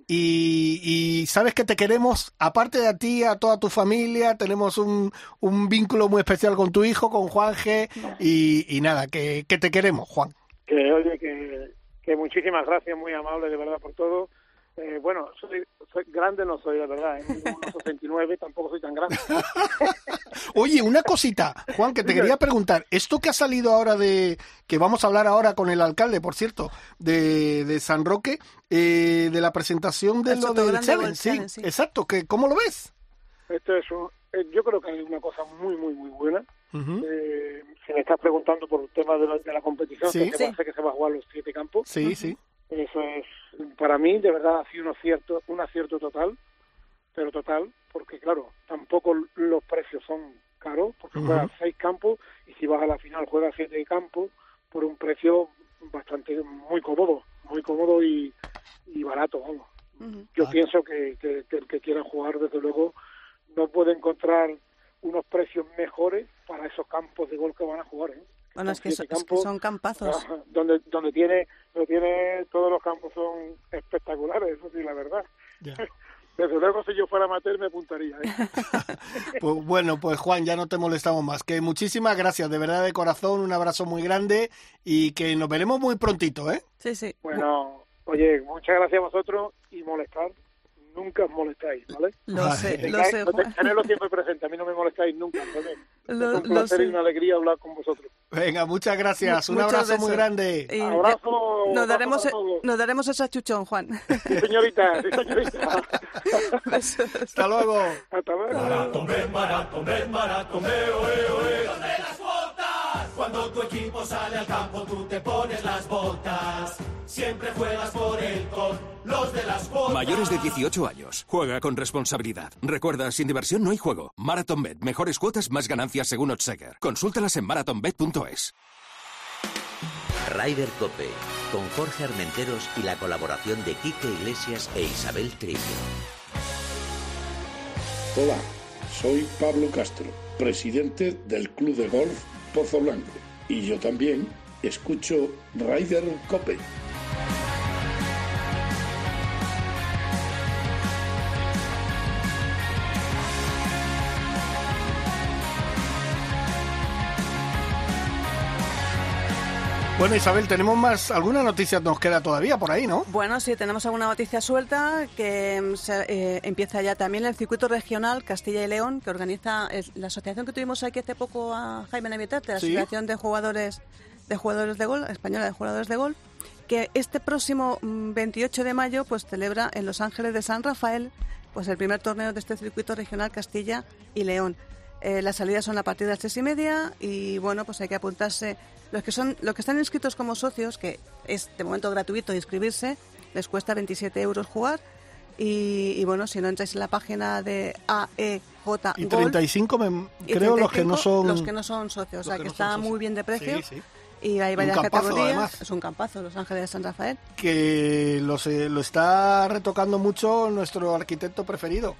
Y, y sabes que te queremos, aparte de a ti, a toda tu familia. Tenemos un, un vínculo muy especial con tu hijo, con Juan G. Y, y nada, que, que te queremos, Juan. Que oye, que, que muchísimas gracias, muy amable de verdad por todo. Eh, bueno, soy, soy grande, no soy, de verdad. ¿eh? Mido 1,69, tampoco soy tan grande. Oye, una cosita, Juan, que te quería preguntar. Esto que ha salido ahora de, que vamos a hablar ahora con el alcalde, por cierto, de, de San Roque, eh, de la presentación de El lo del Challenge, sí, exacto, que ¿cómo lo ves? Esto es un, eh, yo creo que es una cosa muy, muy, muy buena. Ujú. Eh, si me estás preguntando por el tema de la, de la competición, Sí. que hacer que se va a jugar los siete campos. Sí, sí. Eso es, para mí, de verdad, ha sido un acierto, un acierto total, pero total, porque claro, tampoco los precios son caros, porque Ujú. juegas seis campos y si vas a la final juegas siete campos por un precio bastante, muy cómodo, muy cómodo y, y barato, vamos. Yo pienso que, que, que el que quiera jugar, desde luego, no puede encontrar unos precios mejores para esos campos de gol que van a jugar. ¿eh? Bueno, es que, son, es que campos, son campazos. Donde donde tiene pero tiene todos los campos son espectaculares, eso sí, la verdad. Desde luego, si yo fuera amateur, me apuntaría. ¿eh? Pues bueno, pues Juan, ya no te molestamos más. Que muchísimas gracias, de verdad, de corazón, un abrazo muy grande y que nos veremos muy prontito, ¿eh? Sí, sí. Bueno, oye, muchas gracias a vosotros y molestar. Nunca os molestáis, ¿vale? Lo sé, lo Tengáis- sé, no te- Juan. Tenedlo siempre presente, a mí no me molestáis nunca. ¿vale? Lo- es un lo placer sé. y una alegría hablar con vosotros. Venga, muchas gracias. Un Muchos abrazo muy besos. grande. Y Abrazo, nos abrazo daremos, todos. nos daremos ese chuchón, Juan. Sí, señorita, sí, señorita. Hasta luego. Hasta luego. Maratón Bet, maratón Bet, maratón Bet, oe, oe. Las cuotas. Cuando tu equipo sale al campo, tú te pones las botas. Siempre juegas por el con los de las cuotas. Mayores de 18 años. Juega con responsabilidad. Recuerda, sin diversión no hay juego. MarathonBet. Mejores cuotas, más ganancias según Odseger. Consúltalas en marathonbet.es. Ryder Cope, con Jorge Armenteros y la colaboración de Quique Iglesias e Isabel Trillo. Hola, soy Pablo Castro, presidente del Club de Golf Pozo Blanco. Y yo también escucho Ryder Cope. Bueno, Isabel, tenemos más. ¿Alguna noticia nos queda todavía por ahí, no? Bueno, sí, tenemos alguna noticia suelta que mm, se- eh, empieza ya también el circuito regional Castilla y León, que organiza la asociación que tuvimos aquí hace poco a Jaime Navidad, la Sí. Asociación de Jugadores de Jugadores de Gol, Española de Jugadores de Gol, que este próximo mm, 28 de mayo pues celebra en Los Ángeles de San Rafael pues el primer torneo de este circuito regional Castilla y León. Eh, las salidas son a partir de las tres y media y bueno, pues hay que apuntarse. Los que son, los que están inscritos como socios, que es de momento gratuito inscribirse, les cuesta 27 euros jugar. Y, y bueno, si no entráis en la página de AEJ Y Golf, 35, me- y creo, los que 35 no son. los que no son socios, o sea que que no son está muy bien de precio. Sí, sí. Y hay varias campazo, categorías. además. Es un campazo, Los Ángeles de San Rafael. Que lo, se- lo está retocando mucho nuestro arquitecto preferido.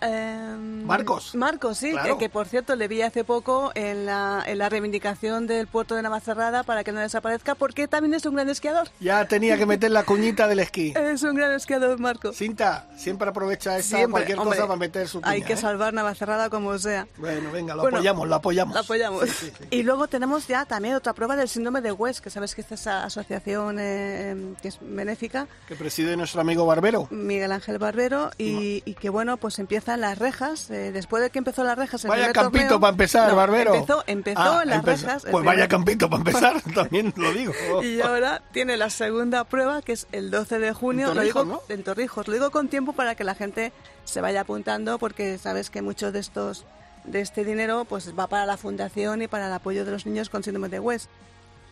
Em, Marcos. Marcos, sí, Claro. que, que, por cierto le vi hace poco en la, en la reivindicación del puerto de Navacerrada para que no desaparezca, porque también es un gran esquiador. Ya tenía que meter la cuñita del esquí. Es un gran esquiador, Marcos. Cinta, siempre aprovecha esta Siempre, cualquier hombre, cosa para meter su cuña. Hay que ¿eh? salvar Navacerrada como sea. Bueno, venga, lo Bueno, apoyamos, lo apoyamos. Lo apoyamos. Sí, sí, sí. Y luego tenemos ya también otra prueba del síndrome de West, que sabes que es esa asociación eh, em, que es benéfica, Que preside nuestro amigo Barbero. Miguel Ángel Barbero, y, y que bueno, pues empiezan las rejas. eh, después de que empezó las rejas, el Vaya campito torneo- para empezar, No, Barbero. Empezó, empezó Ah, las empezó. rejas. Pues vaya campito para empezar, también lo digo. Y ahora tiene la segunda prueba, que es el 12 de junio. En lo digo Torrijos, en Torrijos. Lo digo con tiempo para que la gente se vaya apuntando, porque sabes que muchos de estos de este dinero pues va para la fundación y para el apoyo de los niños con síndrome de West.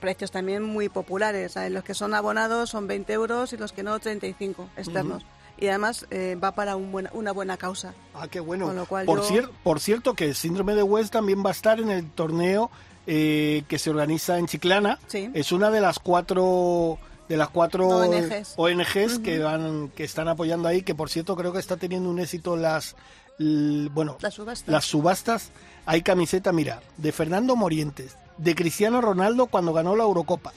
Precios también muy populares. ¿sabes? Los que son abonados son 20 euros y los que no 35 externos. Y además eh, va para un buena- una buena causa. Ah, qué bueno. Con lo cual por, yo- cier- por cierto, que el síndrome de West también va a estar en el torneo eh, que se organiza en Chiclana. Sí. Es una de las cuatro de las cuatro ONGs. ONGs que van que están apoyando ahí, que por cierto creo que está teniendo un éxito las bueno Las subastas. las subastas. Hay camiseta, mira, de Fernando Morientes, de Cristiano Ronaldo cuando ganó la Eurocopa,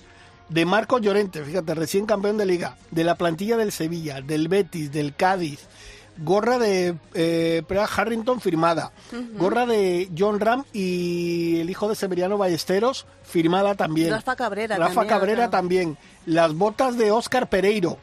de Marcos Llorente, fíjate, recién campeón de liga, de la plantilla del Sevilla, del Betis, del Cádiz, gorra de eh, Prea Harrington firmada, gorra de John Ram y el hijo de Severiano Ballesteros firmada también. Rafa Cabrera Rafa también, Cabrera también. Las botas de Oscar Pereiro,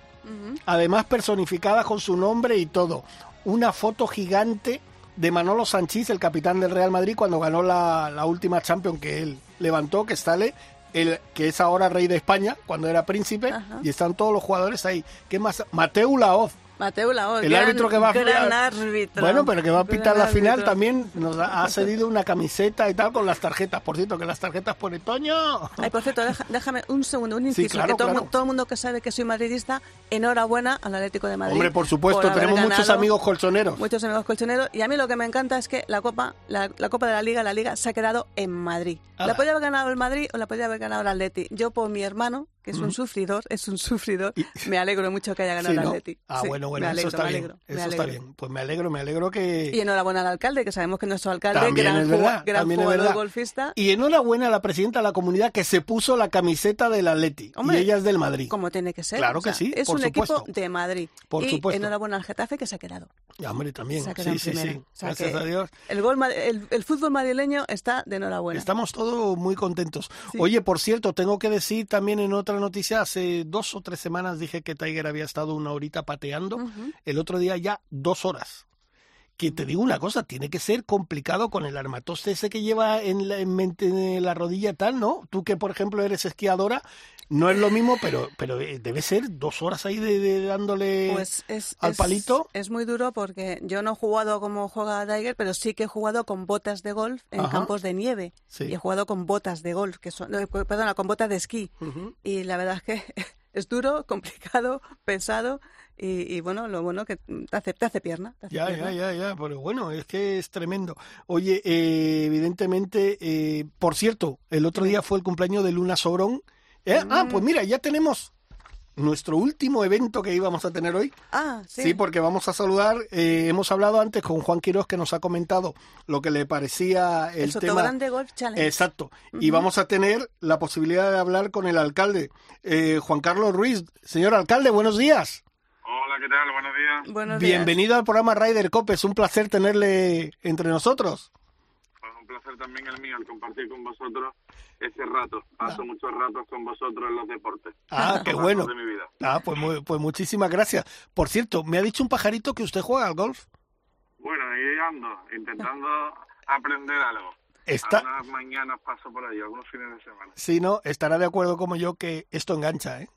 además personificada con su nombre y todo. Una foto gigante de Manolo Sanchís, el capitán del Real Madrid, cuando ganó la, la última Champions que él levantó, que sale el que es ahora rey de España, cuando era príncipe, Ajá. y están todos los jugadores ahí. ¿Qué más? Mateu Laoz, Mateo Laoz, el gran- árbitro que va a gran árbitro. Bueno, pero que va a pitar Gran la final árbitro. también nos ha ha cedido una camiseta y tal con las tarjetas. Por cierto, que las tarjetas pone Toño. Ay, por cierto, deja- déjame un segundo, un Sí, inciso. claro, que todo, claro. todo el mundo que sabe que soy madridista, enhorabuena al Atlético de Madrid. Hombre, por supuesto, por tenemos muchos amigos colchoneros. Muchos amigos colchoneros. Y a mí lo que me encanta es que la Copa la, la Copa de la Liga, la Liga, se ha quedado en Madrid. La podía haber ganado el Madrid o la podía haber ganado el Atleti. Yo por mi hermano, que es un sufridor, es un sufridor, me alegro mucho que haya ganado Sí, el ¿no? Atleti. Ah, Sí, bueno, bueno, me alegro, eso está me bien. alegro, Eso está bien. Pues me alegro, me alegro que... Y enhorabuena al alcalde, que sabemos que nuestro alcalde, También gran, es verdad, gran también es jugador verdad. golfista, Y enhorabuena a la presidenta de la comunidad que se puso la camiseta del Atleti. Hombre, y ella es del Madrid. como tiene que ser. Claro o sea, que sí, Es por un supuesto. equipo de Madrid. Por y supuesto. enhorabuena al Getafe que se ha quedado. Ya, hombre, también. Se ha quedado Sí, en sí, primera. sí. O sea Gracias a Dios. El, gol, el, el fútbol madrileño está de enhorabuena. Estamos todos muy contentos. Oye, por cierto, tengo que decir también en otra noticia, hace dos o tres semanas dije que Tiger había estado una horita pateando, el otro día ya dos horas. Que te digo una cosa, tiene que ser complicado con el armatoste ese que lleva en la, en mente- en la rodilla tal, ¿no? Tú que, por ejemplo, eres esquiadora, no es lo mismo, pero, pero eh, debe ser dos horas ahí de, de dándole Pues es, al es- palito. Es muy duro porque yo no he jugado como juega Tiger, pero sí que he jugado con botas de golf en Ajá. campos de nieve. Sí. Y he jugado con botas de golf, que son, no, perdona, con botas de esquí. Y la verdad es que es duro, complicado, pesado. Y, y bueno, lo bueno que te hace, te hace pierna. te hace Ya, pierna. ya, ya, ya, pero bueno, es que es tremendo. Oye, eh, evidentemente, eh, por cierto, el otro día fue el cumpleaños de Luna Sobrón. ¿Eh? Ah, pues mira, ya tenemos nuestro último evento que íbamos a tener hoy. Ah, sí. Sí, porque vamos a saludar. eh, hemos hablado antes con Juan Quiroz que nos ha comentado lo que le parecía el, el tema. Sotogrande Golf Challenge. Exacto. Y vamos a tener la posibilidad de hablar con el alcalde, eh, Juan Carlos Ruiz. Señor alcalde, buenos días. Hola, ¿qué tal? Buenos días. Buenos días. Bienvenido al programa Ryder Cope. Es un placer tenerle entre nosotros. Placer también el mío, el compartir con vosotros ese rato. Paso muchos ratos con vosotros en los deportes. Ah, qué bueno. de mi vida. Ah, pues, muy- pues muchísimas gracias. Por cierto, me ha dicho un pajarito que usted juega al golf. Bueno, ahí ando, intentando aprender algo. Está- Algunas mañanas paso por ahí, algunos fines de semana. Si no, estará de acuerdo como yo que esto engancha, ¿eh?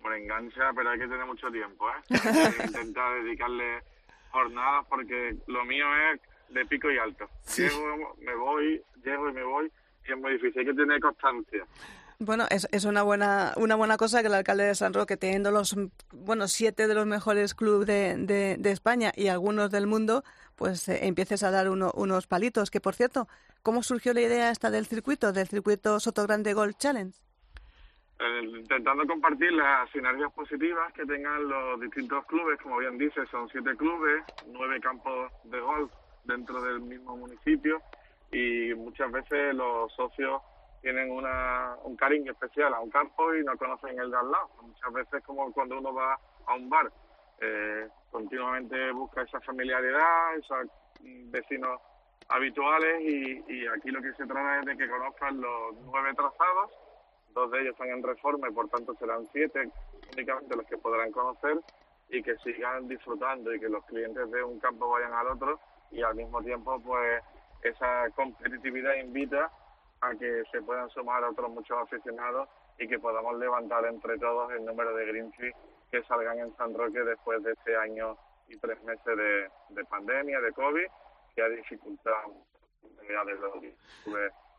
Bueno, engancha, pero hay que tener mucho tiempo, ¿eh? Hay que intentar dedicarle jornadas porque lo mío es de pico y alto. Sí. Llego, me voy, llego y me voy y es muy difícil. Hay que tener constancia. Bueno, es, es una buena una buena cosa que el alcalde de San Roque, teniendo los bueno siete de los mejores clubes de, de, de España y algunos del mundo, pues eh, empieces a dar uno- unos palitos. Que por cierto, ¿cómo surgió la idea esta del circuito, del circuito Soto Grande Golf Challenge? Eh, intentando compartir las sinergias positivas que tengan los distintos clubes, como bien dice, son siete clubes, nueve campos de golf dentro del mismo municipio y muchas veces los socios tienen una, un cariño especial a un campo y no conocen el de al lado. Muchas veces como cuando uno va a un bar, eh, continuamente busca esa familiaridad, esos vecinos habituales y, y aquí lo que se trata es de que conozcan los nueve trazados dos de ellos están en reforma y por tanto serán siete únicamente los que podrán conocer y que sigan disfrutando y que los clientes de un campo vayan al otro y al mismo tiempo pues esa competitividad invita a que se puedan sumar otros muchos aficionados y que podamos levantar entre todos el número de Greenfield que salgan en San Roque después de este año y tres meses de, de pandemia, de COVID, que ha dificultado de los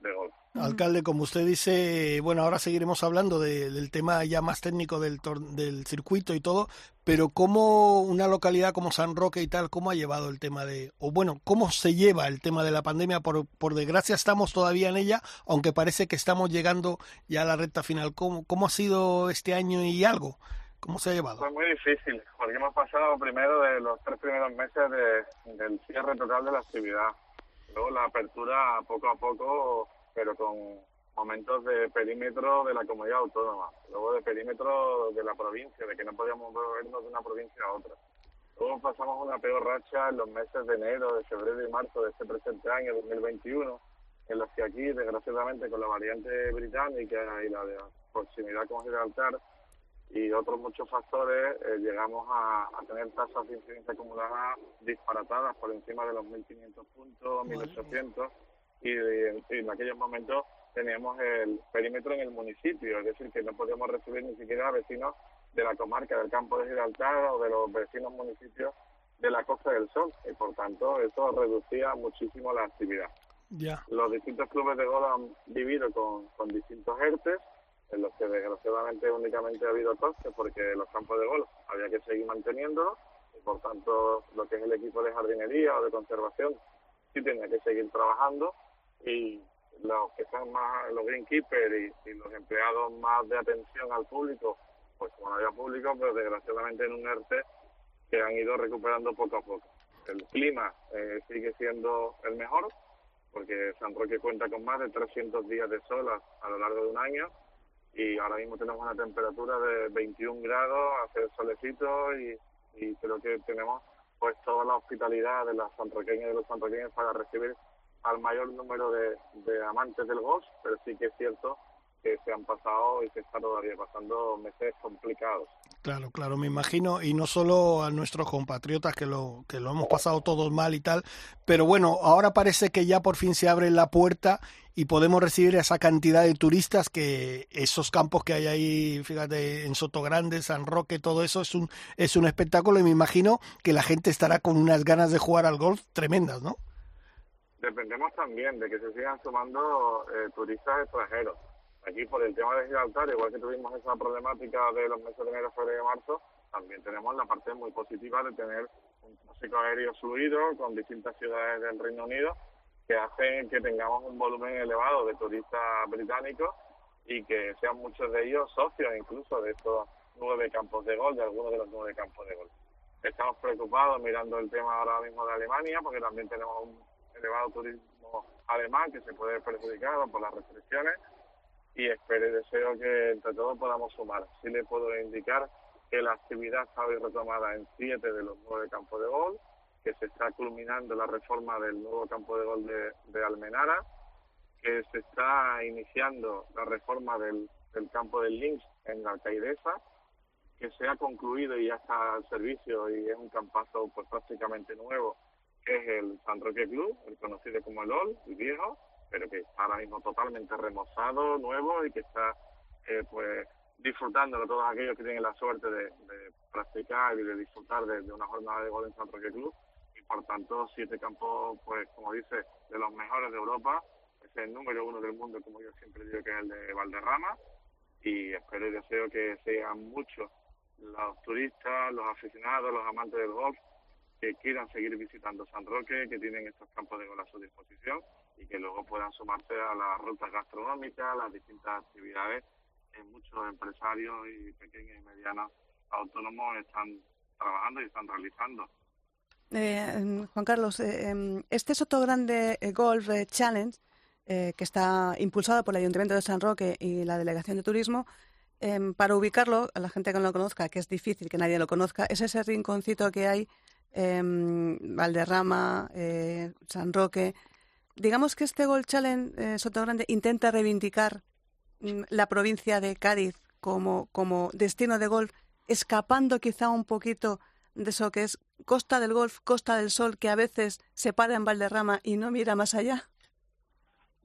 de. Alcalde, como usted dice, bueno, ahora seguiremos hablando de- del tema ya más técnico del, tor- del circuito y todo, pero ¿cómo una localidad como San Roque y tal, cómo ha llevado el tema de, o bueno, cómo se lleva el tema de la pandemia? Por, por desgracia estamos todavía en ella, aunque parece que estamos llegando ya a la recta final. ¿Cómo, cómo ha sido este año y algo? ¿Cómo se ha llevado? Fue muy difícil, porque hemos pasado primero de los tres primeros meses de- del cierre total de la actividad. Luego la apertura poco a poco, pero con momentos de perímetro de la comunidad autónoma. Luego de perímetro de la provincia, de que no podíamos movernos de una provincia a otra. Luego pasamos una peor racha en los meses de enero, de febrero y marzo de este presente año, 2021, en los que aquí, desgraciadamente, con la variante británica y la de proximidad con Gibraltar, y otros muchos factores, eh, llegamos a, a tener tasas de incidencia acumulada disparatadas por encima de los 1.500 puntos, 1.800, y, y en aquellos momentos teníamos el perímetro en el municipio, es decir, que no podíamos recibir ni siquiera a vecinos de la comarca del campo de Gibraltar o de los vecinos municipios de la Costa del Sol, y por tanto eso reducía muchísimo la actividad. Ya. Los distintos clubes de golf han vivido con, con distintos ERTES, en los que desgraciadamente únicamente ha habido costes porque los campos de golf había que seguir manteniéndolos y por tanto lo que es el equipo de jardinería o de conservación sí tenía que seguir trabajando y los que son más los greenkeepers y, y los empleados más de atención al público, pues como no había público, pero desgraciadamente en un ERTE que han ido recuperando poco a poco. El clima eh, sigue siendo el mejor, porque San Roque cuenta con más de 300 días de sol a, a lo largo de un año y ahora mismo tenemos una temperatura de 21 grados, hace solecito y, y creo que tenemos pues toda la hospitalidad de las sanroqueñas y de los sanroqueños para recibir al mayor número de, de amantes del golf, pero sí que es cierto que se han pasado y se está todavía pasando meses complicados. Claro, claro, me imagino, y no solo a nuestros compatriotas que lo, que lo hemos pasado todos mal y tal, pero bueno, ahora parece que ya por fin se abre la puerta y podemos recibir esa cantidad de turistas que esos campos que hay ahí, fíjate, en Sotogrande, San Roque, todo eso es un, es un espectáculo y me imagino que la gente estará con unas ganas de jugar al golf tremendas, ¿no? Dependemos también de que se sigan sumando eh, turistas extranjeros aquí por el tema de Gibraltar, igual que tuvimos esa problemática de los meses de enero, febrero y marzo, también tenemos la parte muy positiva de tener un tráfico aéreo fluido con distintas ciudades del Reino Unido que hacen que tengamos un volumen elevado de turistas británicos y que sean muchos de ellos socios incluso de estos nueve campos de gol, de algunos de los nueve campos de gol. Estamos preocupados mirando el tema ahora mismo de Alemania porque también tenemos un elevado turismo alemán que se puede ver perjudicado por las restricciones y espero y deseo que entre todos podamos sumar. Sí le puedo indicar que la actividad está hoy retomada en siete de los nueve campos de gol, que se está culminando la reforma del nuevo campo de gol de, de Almenara, que se está iniciando la reforma del, del campo del Links en la Alcaidesa, que se ha concluido y ya está al servicio y es un campazo pues prácticamente nuevo, que es el San Roque Club, el conocido como el OL, el viejo, pero que está ahora mismo totalmente remozado, nuevo y que está eh, pues disfrutando todos aquellos que tienen la suerte de, de practicar y de disfrutar de, de, una jornada de gol en San Roque Club. Y por tanto siete campos pues como dice de los mejores de Europa. Es el número uno del mundo como yo siempre digo que es el de Valderrama. Y espero y deseo que sean muchos los turistas, los aficionados, los amantes del golf que quieran seguir visitando San Roque, que tienen estos campos de gol a su disposición y que luego puedan sumarse a las rutas gastronómicas, a las distintas actividades que muchos empresarios y pequeños y medianos autónomos están trabajando y están realizando. Eh, Juan Carlos, eh, este Soto Grande Golf Challenge, eh, que está impulsado por el Ayuntamiento de San Roque y la Delegación de Turismo, em, para ubicarlo, a la gente que no lo conozca, que es difícil que nadie lo conozca, es ese rinconcito que hay, em, Valderrama, eh, San Roque, digamos que este Gold Challenge eh, Sotogrande intenta reivindicar mm, la provincia de Cádiz como, como destino de golf, escapando quizá un poquito de eso que es costa del golf, costa del sol, que a veces se para en Valderrama y no mira más allá?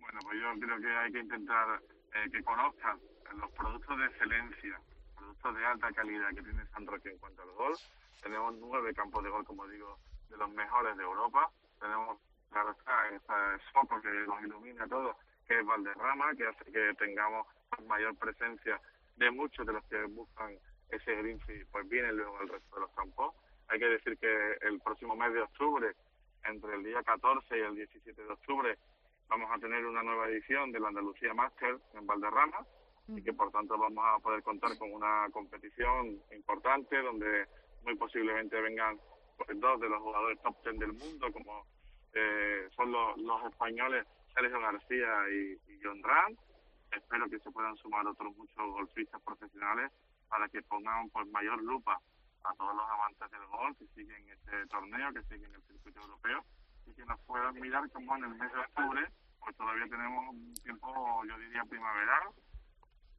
Bueno, pues yo creo que hay que intentar eh, que conozcan los productos de excelencia, productos de alta calidad que tiene San Roque en cuanto al golf. Tenemos nueve campos de golf, como digo, de los mejores de Europa. Tenemos claro está, ese foco que nos ilumina todo, que es Valderrama, que hace que tengamos mayor presencia de muchos de los que buscan ese greenfield, pues vienen luego el resto de los campos. Hay que decir que el próximo mes de octubre, entre el día 14 y el 17 de octubre, vamos a tener una nueva edición de la Andalucía Master en Valderrama y que por tanto vamos a poder contar con una competición importante donde muy posiblemente vengan pues, dos de los jugadores top ten del mundo como eh, son los, los españoles Sergio García y, y John Ram. Espero que se puedan sumar otros muchos golfistas profesionales para que pongan pues mayor lupa a todos los amantes del golf que siguen este torneo, que siguen el circuito europeo y que nos puedan mirar como en el mes de octubre, pues todavía tenemos un tiempo, yo diría, primaveral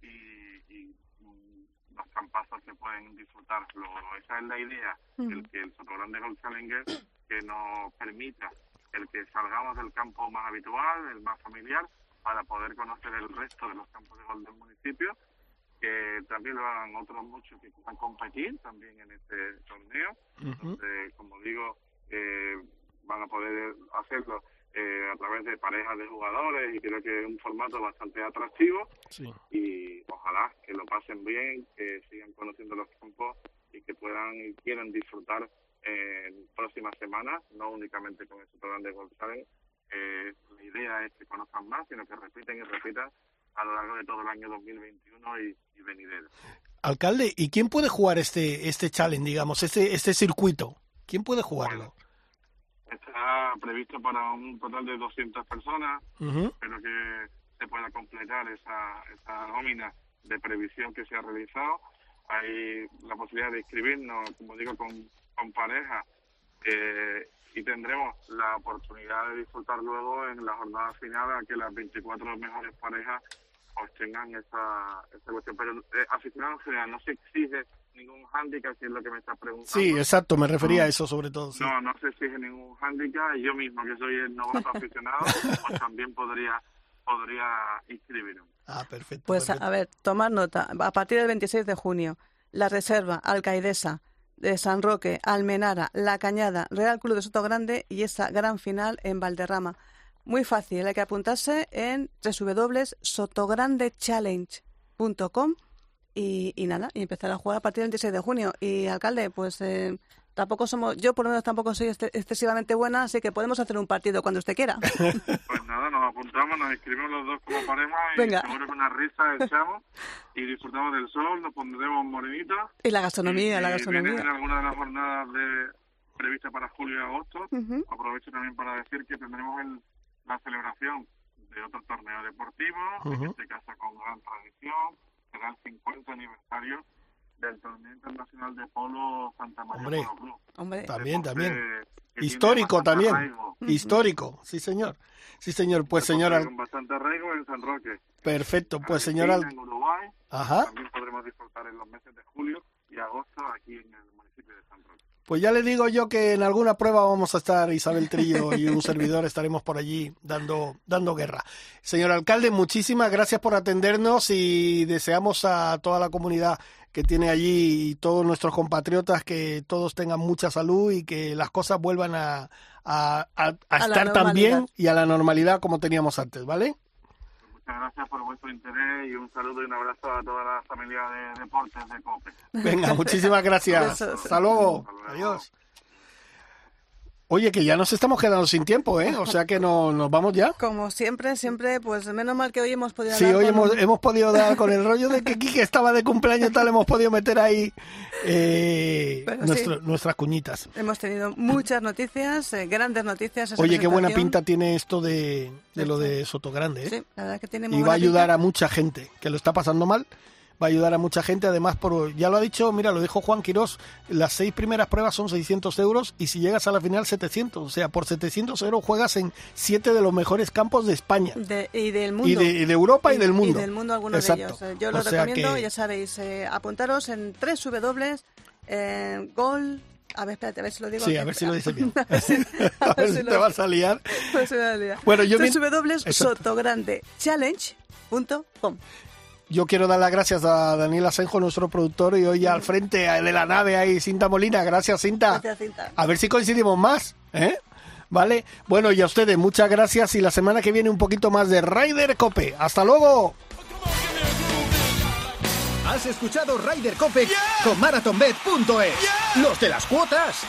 y, y los campazos se pueden disfrutar. Luego, esa es la idea, mm. el que el Sotogrande Golf Challenger que nos permita el que salgamos del campo más habitual, el más familiar, para poder conocer el resto de los campos de gol del municipio, que también lo hagan otros muchos que quieran competir también en este torneo, uh -huh. donde, como digo, eh, van a poder hacerlo eh, a través de parejas de jugadores y creo que es un formato bastante atractivo sí. y ojalá que lo pasen bien, que sigan conociendo los campos y que puedan y quieran disfrutar en próximas semanas, no únicamente con el Grande Golf Challenge, eh, la idea es que conozcan más, sino que repiten y repitan a lo largo de todo el año 2021 y, y venidero. Alcalde, ¿y quién puede jugar este este challenge, digamos, este este circuito? ¿Quién puede jugarlo? Está previsto para un total de 200 personas, Ujú. espero que se pueda completar esa, esa nómina de previsión que se ha realizado. Hay la posibilidad de inscribirnos, como digo, con, con pareja eh, y tendremos la oportunidad de disfrutar luego en la jornada final a que las 24 mejores parejas pues tengan esa, esa cuestión. Pero eh, aficionado en general, no se exige ningún hándicap, si es lo que me estás preguntando. Sí, exacto, me refería a eso sobre todo. sí. No, no se exige ningún hándicap y yo mismo, que soy el novato aficionado, pues también podría podría inscribirme. Ah, perfecto. Pues a, a ver, tomar nota. A partir del 26 de junio, La Reserva, Alcaidesa, de San Roque, Almenara, La Cañada, Real Club de Soto Grande y esa gran final en Valderrama. Muy fácil, hay que apuntarse en www.sotograndechallenge.com y, y nada, y empezar a jugar a partir del 26 de junio. Y alcalde, pues eh, tampoco somos, yo por lo menos tampoco soy este- excesivamente buena, así que podemos hacer un partido cuando usted quiera. Pues nada, nos apuntamos, nos inscribimos los dos como pareja y Venga. seguro que una risa echamos y disfrutamos del sol, nos pondremos morenitos. y la gastronomía, la y vienen en gastronomía. alguna de las jornadas de, previstas para julio y agosto. Aprovecho también para decir que tendremos el- la celebración de otro torneo deportivo, Ujú. en este caso con gran tradición, será el 50 aniversario del torneo internacional de polo Santa María Hombre. Polo Club. Hombre. También, también. que Histórico también. arraigo. Histórico, sí señor. Sí señor, pues señor Al- Con bastante arraigo en San Roque. Perfecto, pues señor Al- Argentina, en Uruguay. Ajá. También podremos disfrutar en los meses de julio y agosto aquí en el municipio de San Roque. Pues ya le digo yo que en alguna prueba vamos a estar Isabel Trillo y un servidor estaremos por allí dando, dando guerra. Señor alcalde, muchísimas gracias por atendernos y deseamos a toda la comunidad que tiene allí y todos nuestros compatriotas que todos tengan mucha salud y que las cosas vuelvan a, a- a- a A la estar tan bien y a la normalidad como teníamos antes, ¿vale? Muchas gracias por vuestro interés y un saludo y un abrazo a toda la familia de deportes de COPE. Venga, muchísimas gracias. Hasta luego. Adiós. Oye, que ya nos estamos quedando sin tiempo, ¿eh? O sea que no, nos vamos ya. Como siempre, siempre, pues menos mal que hoy hemos podido Sí, hoy con- hemos, hemos podido dar con el rollo de que Quique estaba de cumpleaños y tal, hemos podido meter ahí eh, nuestro- sí. nuestras cuñitas. Hemos tenido muchas noticias, eh, grandes noticias. Oye, qué buena pinta tiene esto de, de lo de Sotogrande, ¿eh? Sí, la verdad que tiene muy y va a ayudar pinta. a mucha gente que lo está pasando mal. Va a ayudar a mucha gente, además, por ya lo ha dicho, mira, lo dijo Juan Quirós, las seis primeras pruebas son 600 euros y si llegas a la final 700. O sea, por 700 euros juegas en siete de los mejores campos de España. De- y del mundo. Y de, y de Europa y, del mundo. Y del mundo algunos Exacto. de ellos. Eh, Yo lo recomiendo, que- ya sabéis, eh, apuntaros en 3 W, eh, Gol... A ver, espérate, a ver si lo digo. Sí, a ver si lo dices bien. a ver si, A ver si lo- te vas a liar. Bueno, yo www.sotograndechallenge.com Yo quiero dar las gracias a Daniel Asenjo, nuestro productor, y hoy al frente de la nave ahí, Cinta Molina. Gracias, Cinta. Gracias, Cinta. A ver si coincidimos más, ¿eh? Vale. Bueno, y a ustedes, muchas gracias. Y la semana que viene un poquito más de Ryder Cope. ¡Hasta luego! Has escuchado Ryder Cope con MarathonBet.es. Los de las cuotas.